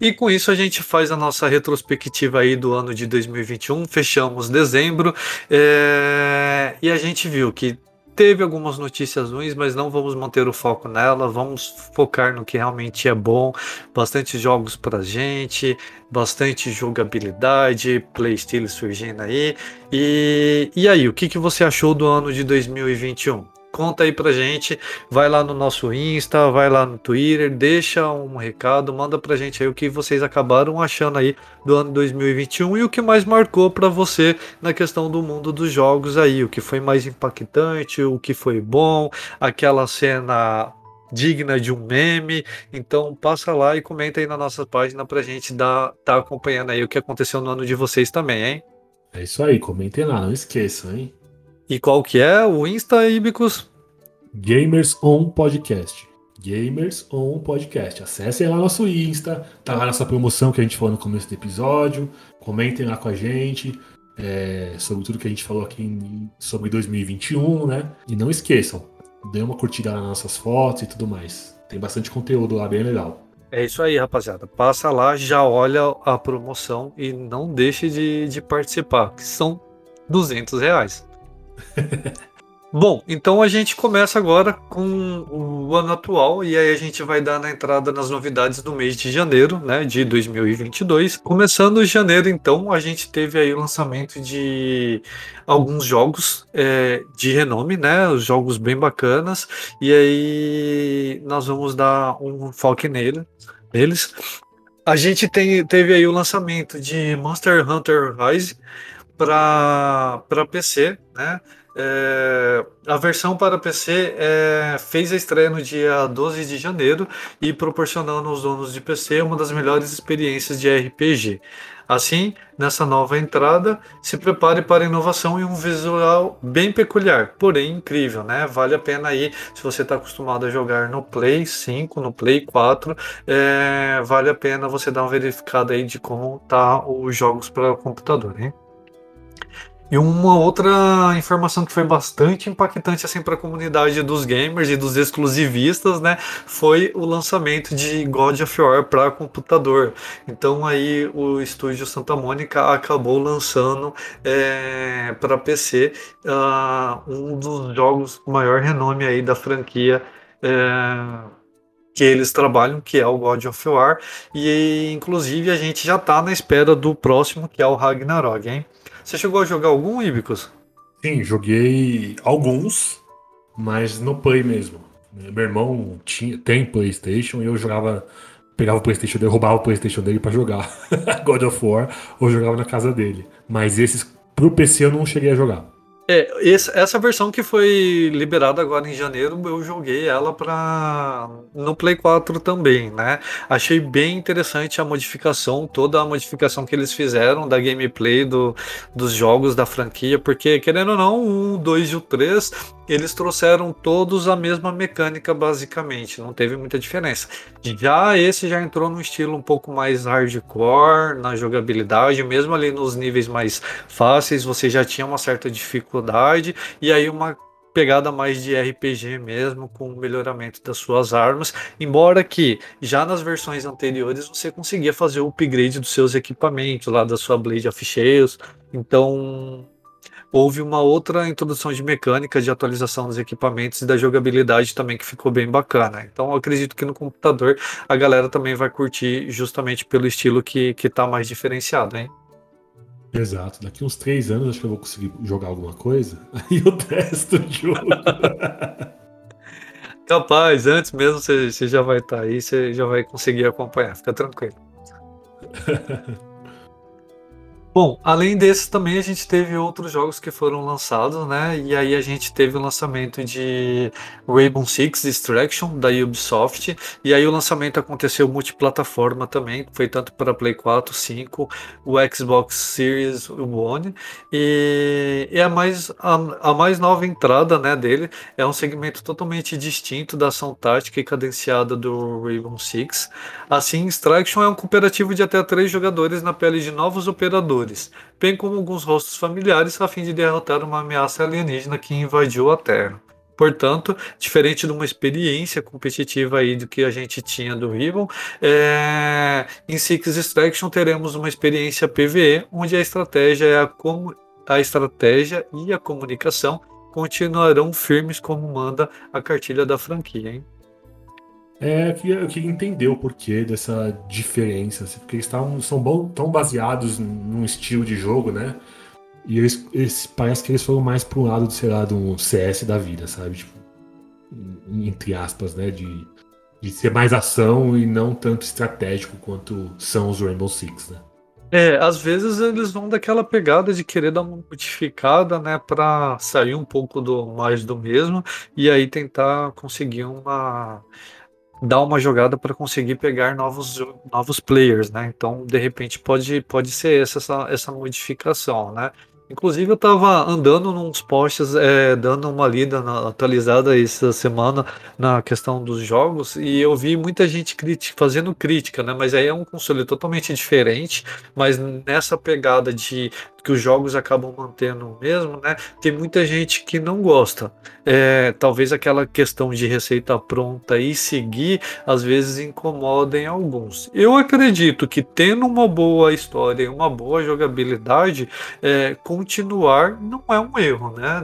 E com isso a gente faz a nossa retrospectiva aí do ano de 2021, fechamos dezembro é... e a gente viu que teve algumas notícias ruins, mas não vamos manter o foco nela, vamos focar no que realmente é bom, bastante jogos pra gente, bastante jogabilidade, playstyle surgindo aí. E, e aí, o que, que você achou do ano de 2021? Conta aí pra gente, vai lá no nosso Insta, vai lá no Twitter, deixa um recado, manda pra gente aí o que vocês acabaram achando aí do ano 2021 e o que mais marcou para você na questão do mundo dos jogos aí, o que foi mais impactante, o que foi bom, aquela cena digna de um meme. Então passa lá e comenta aí na nossa página pra gente dar, tá acompanhando aí o que aconteceu no ano de vocês também, hein? É isso aí, comentem lá, não esqueçam, hein? E qual que é o Insta, Ibicus? Gamers On Podcast. Gamers On Podcast. Acessem lá nosso Insta, tá lá nossa promoção que a gente falou no começo do episódio. Comentem lá com a gente é, sobre tudo que a gente falou aqui em, sobre 2021, né? E não esqueçam, dê uma curtida nas nossas fotos e tudo mais. Tem bastante conteúdo lá, bem legal. É isso aí, rapaziada. Passa lá, já olha a promoção e não deixe de, de participar, que são 200 reais. *laughs* Bom, então a gente começa agora com o ano atual e aí a gente vai dar na entrada nas novidades do mês de janeiro, né, de 2022. Começando janeiro, então, a gente teve aí o lançamento de alguns jogos é, de renome, né, os jogos bem bacanas e aí nós vamos dar um foco nele, neles. A gente tem, teve aí o lançamento de Monster Hunter Rise para PC, né? É, a versão para PC é, fez a estreia no dia 12 de janeiro e proporcionando aos donos de PC uma das melhores experiências de RPG. Assim, nessa nova entrada, se prepare para inovação e um visual bem peculiar, porém incrível, né? Vale a pena aí, se você está acostumado a jogar no Play 5, no Play 4, é, vale a pena você dar uma verificada aí de como tá os jogos para computador, hein? E uma outra informação que foi bastante impactante assim para a comunidade dos gamers e dos exclusivistas, né, foi o lançamento de God of War para computador. Então aí o estúdio Santa Mônica acabou lançando é, para PC uh, ah, um dos jogos maior renome aí da franquia. É, que eles trabalham, que é o God of War, e inclusive a gente já está na espera do próximo, que é o Ragnarok, hein? Você chegou a jogar algum, Ibicus? Sim, joguei alguns, mas no Play mesmo. Meu irmão tinha, tem PlayStation e eu jogava. Pegava o PlayStation dele, roubava o PlayStation dele para jogar *laughs* God of War ou jogava na casa dele. Mas esses pro PC eu não cheguei a jogar. É, essa versão que foi liberada agora em janeiro, eu joguei ela para no Play 4 também, né? Achei bem interessante a modificação, toda a modificação que eles fizeram da gameplay do, dos jogos da franquia, porque querendo ou não, o 2 e o 3, eles trouxeram todos a mesma mecânica basicamente, não teve muita diferença. Já esse já entrou num estilo um pouco mais hardcore na jogabilidade, mesmo ali nos níveis mais fáceis, você já tinha uma certa dificuldade. E aí uma pegada mais de RPG mesmo, com o melhoramento das suas armas, embora que já nas versões anteriores você conseguia fazer o upgrade dos seus equipamentos, lá da sua Blade of Chaos, então houve uma outra introdução de mecânica, de atualização dos equipamentos e da jogabilidade também que ficou bem bacana. Então eu acredito que no computador a galera também vai curtir justamente pelo estilo que, que tá mais diferenciado, hein? Exato. Daqui uns três anos acho que eu vou conseguir jogar alguma coisa. *laughs* Aí eu testo o jogo. *laughs* Capaz, antes mesmo você, você já vai estar tá aí, você já vai conseguir acompanhar, fica tranquilo. *laughs* Bom, além desses também a gente teve outros jogos que foram lançados, né? E aí a gente teve o lançamento de Rainbow Six Destruction da Ubisoft. E aí o lançamento aconteceu multiplataforma também, foi tanto para Play 4, 5, o Xbox Series One. E, e a, mais, a, a, mais nova entrada né, dele é um segmento totalmente distinto da ação tática e cadenciada do Rainbow Six. Assim, Extraction é um cooperativo de até três jogadores na pele de novos operadores bem como alguns rostos familiares a fim de derrotar uma ameaça alienígena que invadiu a Terra. Portanto, diferente de uma experiência competitiva aí do que a gente tinha do Ribbon, é... em Six Extraction teremos uma experiência PvE, onde a estratégia é a, com... a estratégia e a comunicação continuarão firmes como manda a cartilha da franquia. Hein? É, eu queria, eu queria entender o porquê dessa diferença, assim, porque eles tavam, são bom, tão baseados num estilo de jogo, né? E eles, eles, parece que eles foram mais pro lado, sei lá, do CS da vida, sabe? Tipo, entre aspas, né? De, de ser mais ação e não tanto estratégico quanto são os Rainbow Six, né? É, às vezes eles vão daquela pegada de querer dar uma modificada, né, para sair um pouco do mais do mesmo e aí tentar conseguir uma dar uma jogada para conseguir pegar novos, novos players, né? Então, de repente, pode, pode ser essa, essa modificação, né? Inclusive, eu estava andando nos posts, é, dando uma lida na, atualizada essa semana na questão dos jogos, e eu vi muita gente fazendo crítica, né? Mas aí é um console totalmente diferente, mas nessa pegada de que os jogos acabam mantendo mesmo, né? Tem muita gente que não gosta. É, talvez aquela questão de receita pronta e seguir, às vezes incomoda em alguns. Eu acredito que tendo uma boa história e uma boa jogabilidade, é, continuar não é um erro, né?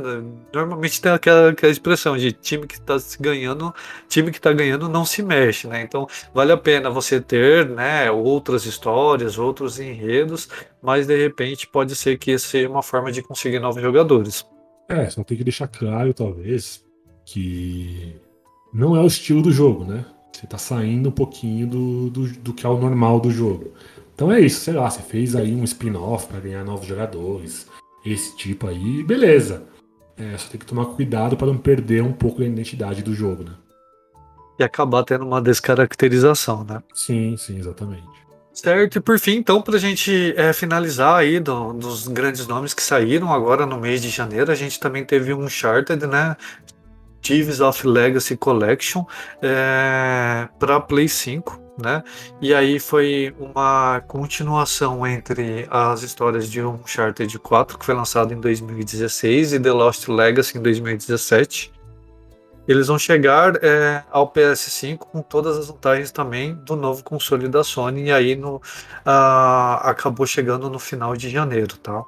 Normalmente tem aquela, aquela expressão de time que está ganhando, time que está ganhando não se mexe, né? Então vale a pena você ter, né, outras histórias, outros enredos, mas de repente pode ser que isso seja uma forma de conseguir novos jogadores. É, só tem que deixar claro, talvez, que não é o estilo do jogo, né? Você tá saindo um pouquinho do, do, do que é o normal do jogo. Então é isso, sei lá, você fez aí um spin-off para ganhar novos jogadores, esse tipo aí, beleza. É, só tem que tomar cuidado para não perder um pouco da identidade do jogo, né? E acabar tendo uma descaracterização, né? Sim, sim, exatamente. Certo, e por fim, então, para a gente é, finalizar aí do, dos grandes nomes que saíram agora no mês de janeiro, a gente também teve um Uncharted, né? Thieves of Legacy Collection é, para Play 5. né? E aí foi uma continuação entre as histórias de Uncharted 4, que foi lançado em 2016, e The Lost Legacy em 2017. Eles vão chegar é, ao PS5 com todas as vantagens também do novo console da Sony, e aí no, uh, acabou chegando no final de janeiro, tá?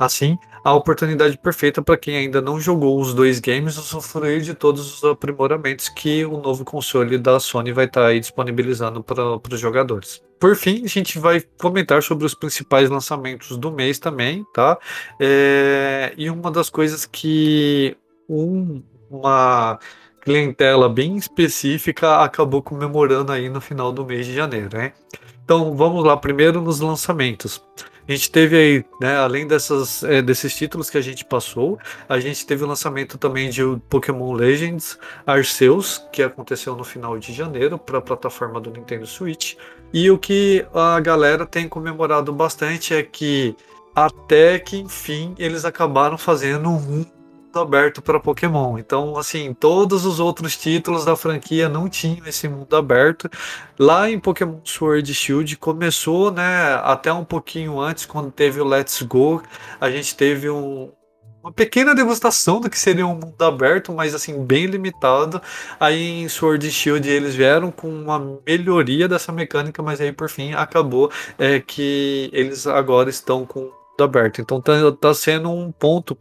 Assim, a oportunidade perfeita para quem ainda não jogou os dois games usufruir de todos os aprimoramentos que o novo console da Sony vai estar tá disponibilizando para os jogadores. Por fim, a gente vai comentar sobre os principais lançamentos do mês também, tá? É, e uma das coisas que um, uma clientela bem específica acabou comemorando aí no final do mês de janeiro, né? Então vamos lá primeiro nos lançamentos. A gente teve aí, né, além dessas, é, desses títulos que a gente passou, a gente teve o lançamento também de Pokémon Legends Arceus, que aconteceu no final de janeiro para a plataforma do Nintendo Switch. E o que a galera tem comemorado bastante é que até que enfim eles acabaram fazendo um aberto para Pokémon. Então, assim, todos os outros títulos da franquia não tinham esse mundo aberto. Lá em Pokémon Sword Shield começou, né, até um pouquinho antes, quando teve o Let's Go, a gente teve um, uma pequena degustação do que seria um mundo aberto, mas assim, bem limitado. Aí em Sword Shield eles vieram com uma melhoria dessa mecânica, mas aí por fim acabou é, que eles agora estão com mundo aberto. Então tá, tá sendo um ponto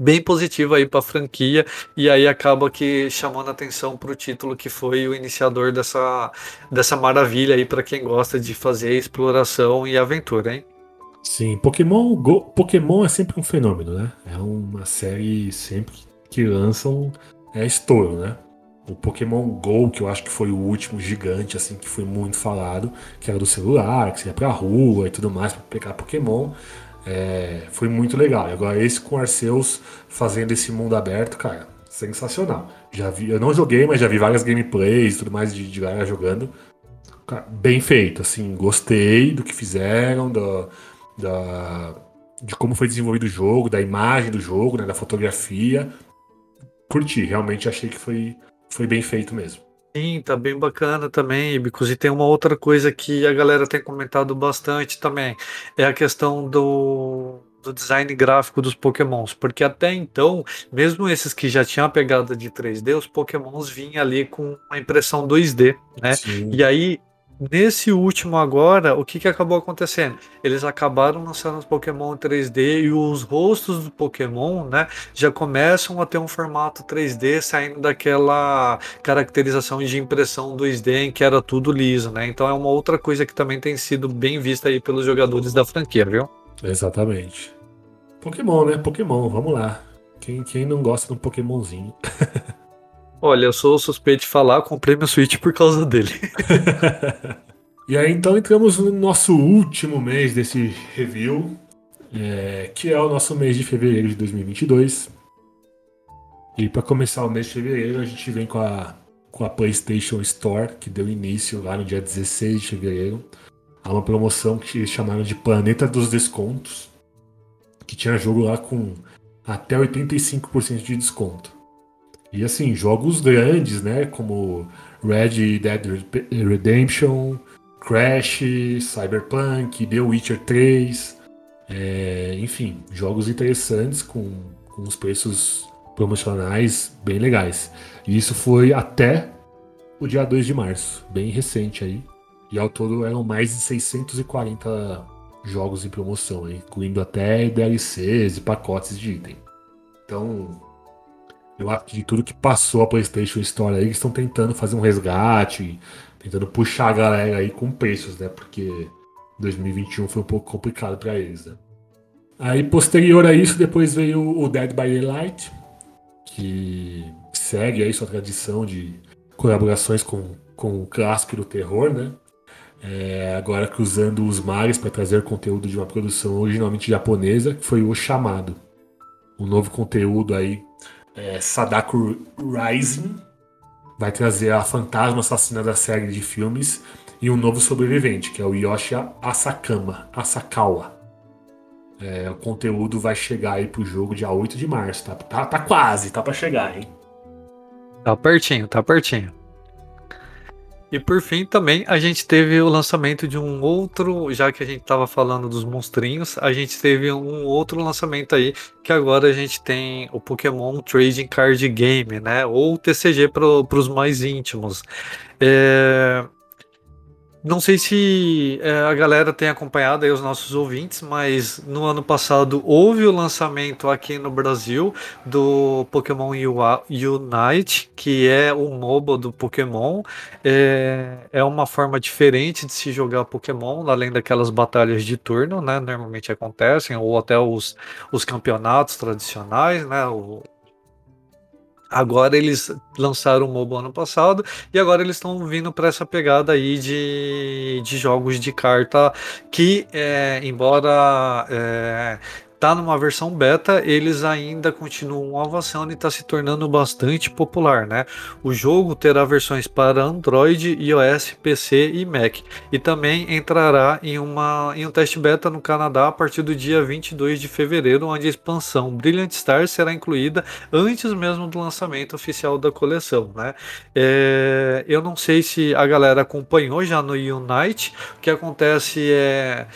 bem positivo aí para a franquia e aí acaba que chamando atenção para o título que foi o iniciador dessa, dessa maravilha aí para quem gosta de fazer exploração e aventura, hein? Sim, Pokémon Go, Pokémon é sempre um fenômeno, né? É uma série sempre que lançam é estouro, né? O Pokémon Go, que eu acho que foi o último gigante assim que foi muito falado, que era do celular, que você ia pra rua e tudo mais para pegar Pokémon. É, foi muito legal. E agora esse com Arceus fazendo esse mundo aberto, cara, sensacional. Já vi, eu não joguei, mas já vi várias gameplays e tudo mais de, de galera jogando. Cara, bem feito, assim, gostei do que fizeram, do, da, de como foi desenvolvido o jogo, da imagem do jogo, né, da fotografia. Curti, realmente achei que foi, foi bem feito mesmo. Sim, tá bem bacana também, Ibicos. E tem uma outra coisa que a galera tem comentado bastante também, é a questão do, do design gráfico dos Pokémons, porque até então, mesmo esses que já tinham a pegada de 3D, os Pokémons vinham ali com uma impressão 2D, né? Sim. E aí Nesse último agora, o que, que acabou acontecendo? Eles acabaram lançando os Pokémon 3D e os rostos do Pokémon, né, já começam a ter um formato 3D saindo daquela caracterização de impressão 2D em que era tudo liso, né? Então é uma outra coisa que também tem sido bem vista aí pelos jogadores da franquia, viu? Exatamente. Pokémon, né? Pokémon, vamos lá. Quem, quem não gosta de um Pokémonzinho? *laughs* Olha, eu sou suspeito de falar, comprei meu Switch por causa dele. *laughs* e aí então entramos no nosso último mês desse review, é, que é o nosso mês de fevereiro de 2022. E para começar o mês de fevereiro, a gente vem com a, com a PlayStation Store, que deu início lá no dia 16 de fevereiro, a uma promoção que eles chamaram de Planeta dos Descontos, que tinha jogo lá com até 85% de desconto. E assim, jogos grandes, né? Como Red Dead Redemption, Crash, Cyberpunk, The Witcher 3. É, enfim, jogos interessantes com, com os preços promocionais bem legais. E isso foi até o dia 2 de março, bem recente aí. E ao todo eram mais de 640 jogos em promoção, incluindo até DLCs e pacotes de item. Então, que de tudo que passou a PlayStation Store aí, eles estão tentando fazer um resgate, tentando puxar a galera aí com preços, né? Porque 2021 foi um pouco complicado para eles, né? Aí, posterior a isso, depois veio o Dead by Daylight, que segue aí sua tradição de colaborações com, com o clássico do terror, né? É, agora cruzando os mares para trazer conteúdo de uma produção originalmente japonesa, que foi o Chamado. Um novo conteúdo aí é, Sadako Rising vai trazer a fantasma assassina da série de filmes e um novo sobrevivente, que é o Yoshi Asakama, Asakawa. É, o conteúdo vai chegar aí pro jogo dia 8 de março, tá, tá, tá quase, tá para chegar, hein? Tá pertinho, tá pertinho. E por fim também a gente teve o lançamento de um outro, já que a gente estava falando dos monstrinhos, a gente teve um outro lançamento aí, que agora a gente tem o Pokémon Trading Card Game, né? Ou TCG para os mais íntimos. É, não sei se é, a galera tem acompanhado aí os nossos ouvintes, mas no ano passado houve o lançamento aqui no Brasil do Pokémon Unite, que é o MOBA do Pokémon. É, é uma forma diferente de se jogar Pokémon, além daquelas batalhas de turno, né? Normalmente acontecem, ou até os, os campeonatos tradicionais, né? O, Agora eles lançaram o MOBA ano passado e agora eles estão vindo para essa pegada aí de, de jogos de carta que, é, embora é, tá numa versão beta, eles ainda continuam avançando e está se tornando bastante popular, né? O jogo terá versões para Android, iOS, PC e Mac e também entrará em, uma, em um teste beta no Canadá a partir do dia 22 de fevereiro, onde a expansão Brilliant Star será incluída antes mesmo do lançamento oficial da coleção, né? É, eu não sei se a galera acompanhou já no Unite, o que acontece é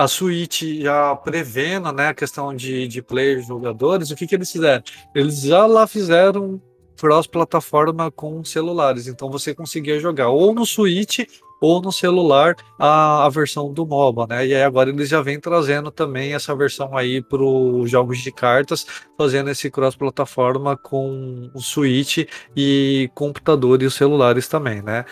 a Switch já prevendo né, a questão de, de players, jogadores, o que, que eles fizeram? Eles já lá fizeram cross-plataforma com celulares, então você conseguia jogar ou no Switch ou no celular a, a versão do MOBA, né? E aí agora eles já vêm trazendo também essa versão aí para os jogos de cartas, fazendo esse cross-plataforma com o Switch e computador e os celulares também, né?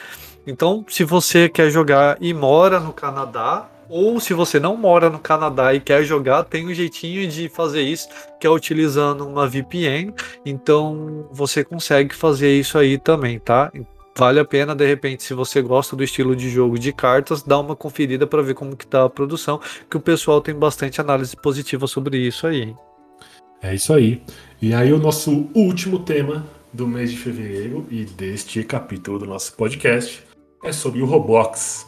Então, se você quer jogar e mora no Canadá, ou se você não mora no Canadá e quer jogar, tem um jeitinho de fazer isso, que é utilizando uma VPN. Então você consegue fazer isso aí também, tá? Vale a pena, de repente, se você gosta do estilo de jogo de cartas, dar uma conferida para ver como que tá a produção, que o pessoal tem bastante análise positiva sobre isso aí. É isso aí. E aí o nosso último tema do mês de fevereiro e deste capítulo do nosso podcast é sobre o Roblox.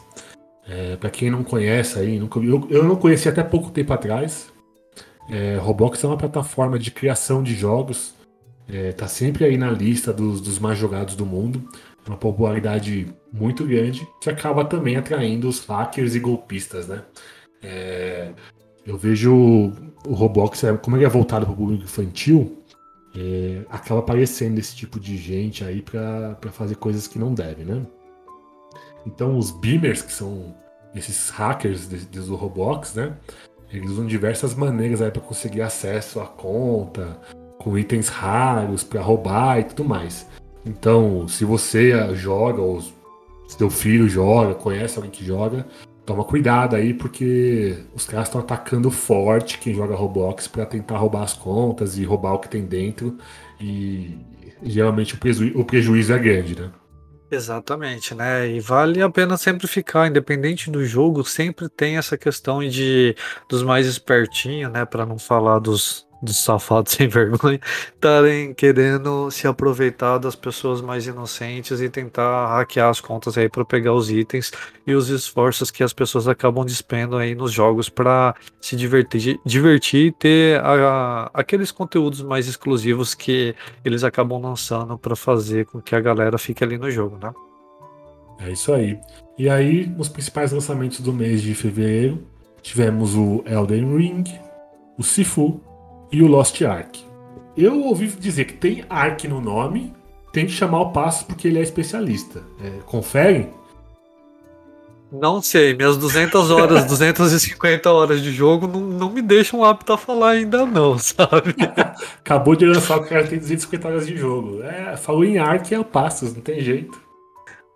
É, para quem não conhece aí, nunca, eu, eu não conheci até pouco tempo atrás. É, Roblox é uma plataforma de criação de jogos. É, tá sempre aí na lista dos, dos mais jogados do mundo. Uma popularidade muito grande que acaba também atraindo os hackers e golpistas, né? É, eu vejo o Roblox, é, como ele é voltado para o público infantil, é, acaba aparecendo esse tipo de gente aí para fazer coisas que não deve, né? Então os beamers, que são esses hackers do Roblox, né? Eles usam diversas maneiras aí para conseguir acesso à conta, com itens raros para roubar e tudo mais. Então, se você joga ou seu filho joga, conhece alguém que joga, toma cuidado aí porque os caras estão atacando forte quem joga Roblox para tentar roubar as contas e roubar o que tem dentro e geralmente o, preju o prejuízo é grande, né? Exatamente, né? E vale a pena sempre ficar, independente do jogo, sempre tem essa questão de dos mais espertinhos, né? Para não falar dos, dos *laughs* safados sem vergonha estarem querendo se aproveitar das pessoas mais inocentes e tentar hackear as contas aí para pegar os itens e os esforços que as pessoas acabam despendo aí nos jogos para se divertir, divertir e ter a, aqueles conteúdos mais exclusivos que eles acabam lançando para fazer com que a galera fique ali no jogo, né? É isso aí. E aí, os principais lançamentos do mês de fevereiro, tivemos o Elden Ring, o Sifu, e o Lost Ark. Eu ouvi dizer que tem Ark no nome, tem que chamar o passo porque ele é especialista. É, confere? Não sei, minhas 200 horas, *laughs* 250 horas de jogo não, não me deixam apto a falar ainda não, *laughs* sabe? Acabou de lançar o cara tem 250 horas de jogo. É, falou em Ark é o Passos, não tem jeito.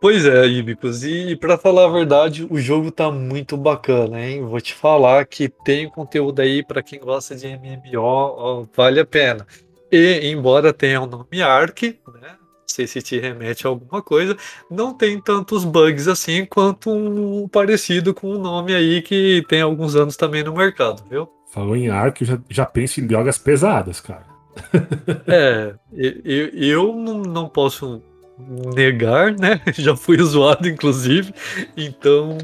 Pois é, Ibicos, e para falar a verdade, o jogo tá muito bacana, hein? Vou te falar que tem conteúdo aí para quem gosta de MMO, ó, vale a pena. E embora tenha o nome Ark, né? Não sei se te remete a alguma coisa, não tem tantos bugs assim quanto um parecido com um nome aí que tem alguns anos também no mercado, viu? Falou em Ark, eu já, já penso em drogas pesadas, cara. *laughs* é, eu, eu não posso negar, né? *laughs* Já fui zoado, inclusive. Então,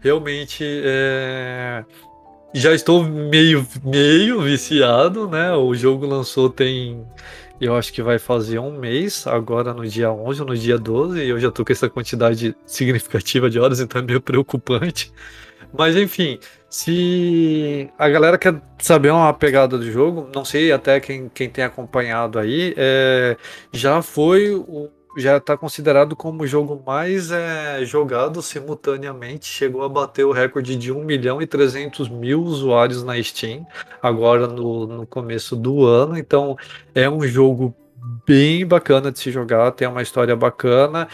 realmente, é... já estou meio, meio viciado, né? O jogo lançou tem Eu acho que vai fazer um mês, agora no dia 11 ou no dia 12, e eu já tô com essa quantidade *laughs* significativa de horas, então é meio preocupante. Mas enfim, se a galera quer saber uma pegada do jogo, não sei até quem, quem tem acompanhado aí, é, já foi o já está considerado como o jogo mais é, jogado simultaneamente. Chegou a bater o recorde de 1 milhão e 300 mil usuários na Steam, agora no, no começo do ano. Então é um jogo bem bacana de se jogar, tem uma história bacana.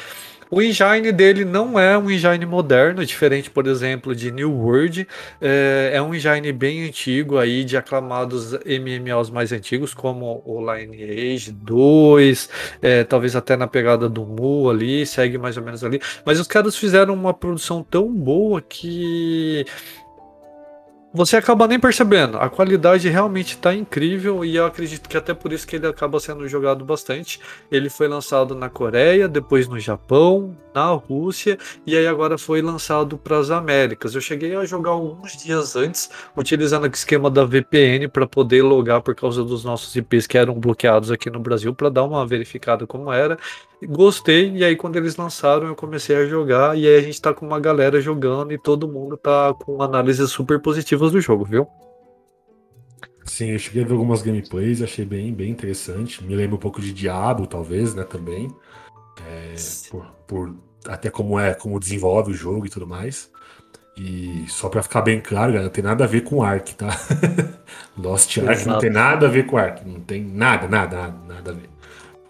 O engine dele não é um engine moderno, diferente, por exemplo, de New World. É, é um engine bem antigo aí, de aclamados MMOs mais antigos, como o Lineage 2, é, talvez até na pegada do Mu ali, segue mais ou menos ali. Mas os caras fizeram uma produção tão boa que você acaba nem percebendo. A qualidade realmente está incrível e eu acredito que até por isso que ele acaba sendo jogado bastante. Ele foi lançado na Coreia, depois no Japão, na Rússia e aí agora foi lançado para as Américas. Eu cheguei a jogar alguns dias antes, utilizando o esquema da VPN para poder logar por causa dos nossos IPs que eram bloqueados aqui no Brasil para dar uma verificada como era. Gostei, e aí quando eles lançaram eu comecei a jogar, e aí a gente tá com uma galera jogando e todo mundo tá com análises super positivas do jogo, viu? Sim, eu cheguei a ver algumas gameplays, achei bem, bem interessante. Me lembra um pouco de Diablo, talvez, né, também. É, por, por, até como é, como desenvolve o jogo e tudo mais. E só para ficar bem claro, galera, não tem nada a ver com Ark, tá? *laughs* Lost Ark Exato. não tem nada a ver com Ark, não tem nada, nada, nada, nada a ver.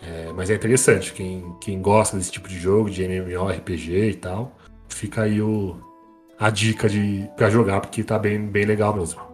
É, mas é interessante, quem, quem gosta desse tipo de jogo, de MMORPG e tal, fica aí o, a dica de, pra jogar, porque tá bem, bem legal mesmo.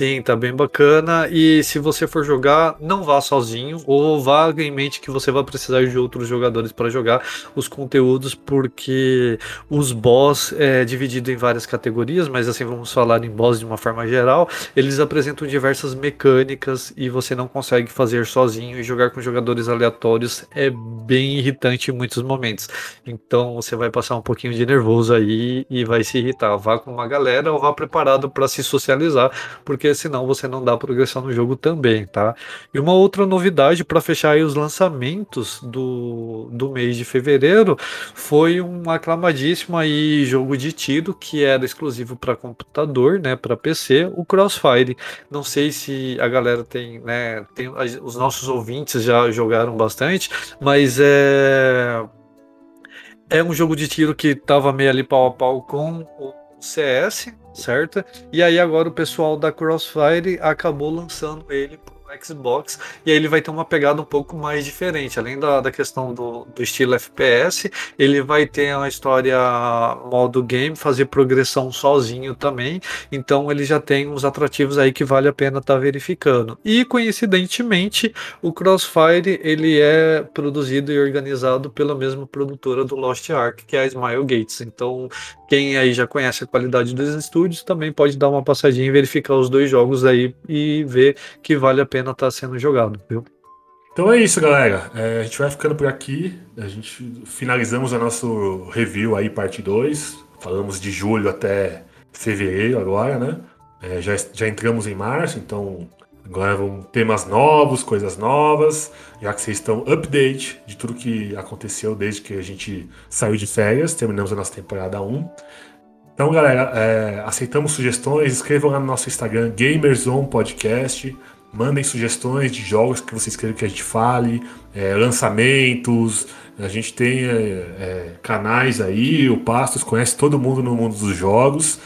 Sim, tá bem bacana. E se você for jogar, não vá sozinho, ou vá em mente que você vai precisar de outros jogadores para jogar os conteúdos, porque os boss é dividido em várias categorias, mas assim vamos falar em boss de uma forma geral. Eles apresentam diversas mecânicas e você não consegue fazer sozinho e jogar com jogadores aleatórios é bem irritante em muitos momentos. Então você vai passar um pouquinho de nervoso aí e vai se irritar. Vá com uma galera ou vá preparado para se socializar, porque porque senão você não dá progressão no jogo também, tá? E uma outra novidade para fechar aí os lançamentos do, do mês de fevereiro foi um aclamadíssimo aí jogo de tiro que era exclusivo para computador, né, para PC, o Crossfire. Não sei se a galera tem, né, tem os nossos ouvintes já jogaram bastante, mas é é um jogo de tiro que tava meio ali pau a pau com o CS, certo? E aí agora o pessoal da Crossfire acabou lançando ele Xbox, e aí ele vai ter uma pegada um pouco mais diferente. Além da, da questão do, do estilo FPS, ele vai ter uma história modo game, fazer progressão sozinho também. Então ele já tem uns atrativos aí que vale a pena estar tá verificando. E coincidentemente, o Crossfire ele é produzido e organizado pela mesma produtora do Lost Ark, que é a Smile Gates. Então quem aí já conhece a qualidade dos estúdios também pode dar uma passadinha e verificar os dois jogos aí e ver que vale a pena estar tá sendo jogado, viu? Então é isso, galera. É, a gente vai ficando por aqui. A gente finalizamos o nosso review aí, parte 2. Falamos de julho até fevereiro agora, né? É, já, já entramos em março, então agora vão temas novos, coisas novas, já que vocês estão update de tudo que aconteceu desde que a gente saiu de férias, terminamos a nossa temporada 1. Então, galera, é, aceitamos sugestões, escrevam lá no nosso Instagram, GamersOn Podcast. Mandem sugestões de jogos que vocês querem que a gente fale, é, lançamentos. A gente tem é, é, canais aí, o Pastos conhece todo mundo no mundo dos jogos.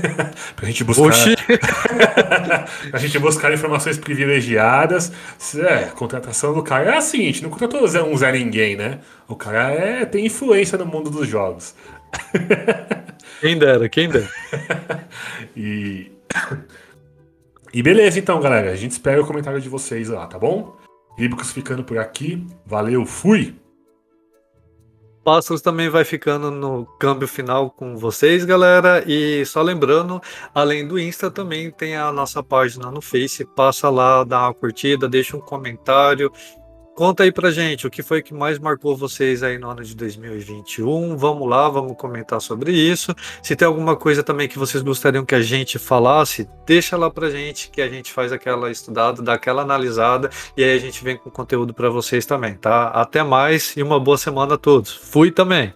*laughs* pra gente buscar. *laughs* a gente buscar informações privilegiadas. É, a contratação do cara é a gente não contratou um Zé Ninguém, né? O cara é, tem influência no mundo dos jogos. *laughs* quem dera, quem dera. e. *coughs* E beleza, então, galera. A gente espera o comentário de vocês lá, tá bom? Bíblicos ficando por aqui. Valeu, fui! Pássaros também vai ficando no câmbio final com vocês, galera. E só lembrando, além do Insta, também tem a nossa página no Face. Passa lá, dá uma curtida, deixa um comentário. Conta aí pra gente o que foi que mais marcou vocês aí no ano de 2021. Vamos lá, vamos comentar sobre isso. Se tem alguma coisa também que vocês gostariam que a gente falasse, deixa lá pra gente que a gente faz aquela estudada, dá aquela analisada e aí a gente vem com conteúdo para vocês também, tá? Até mais e uma boa semana a todos. Fui também.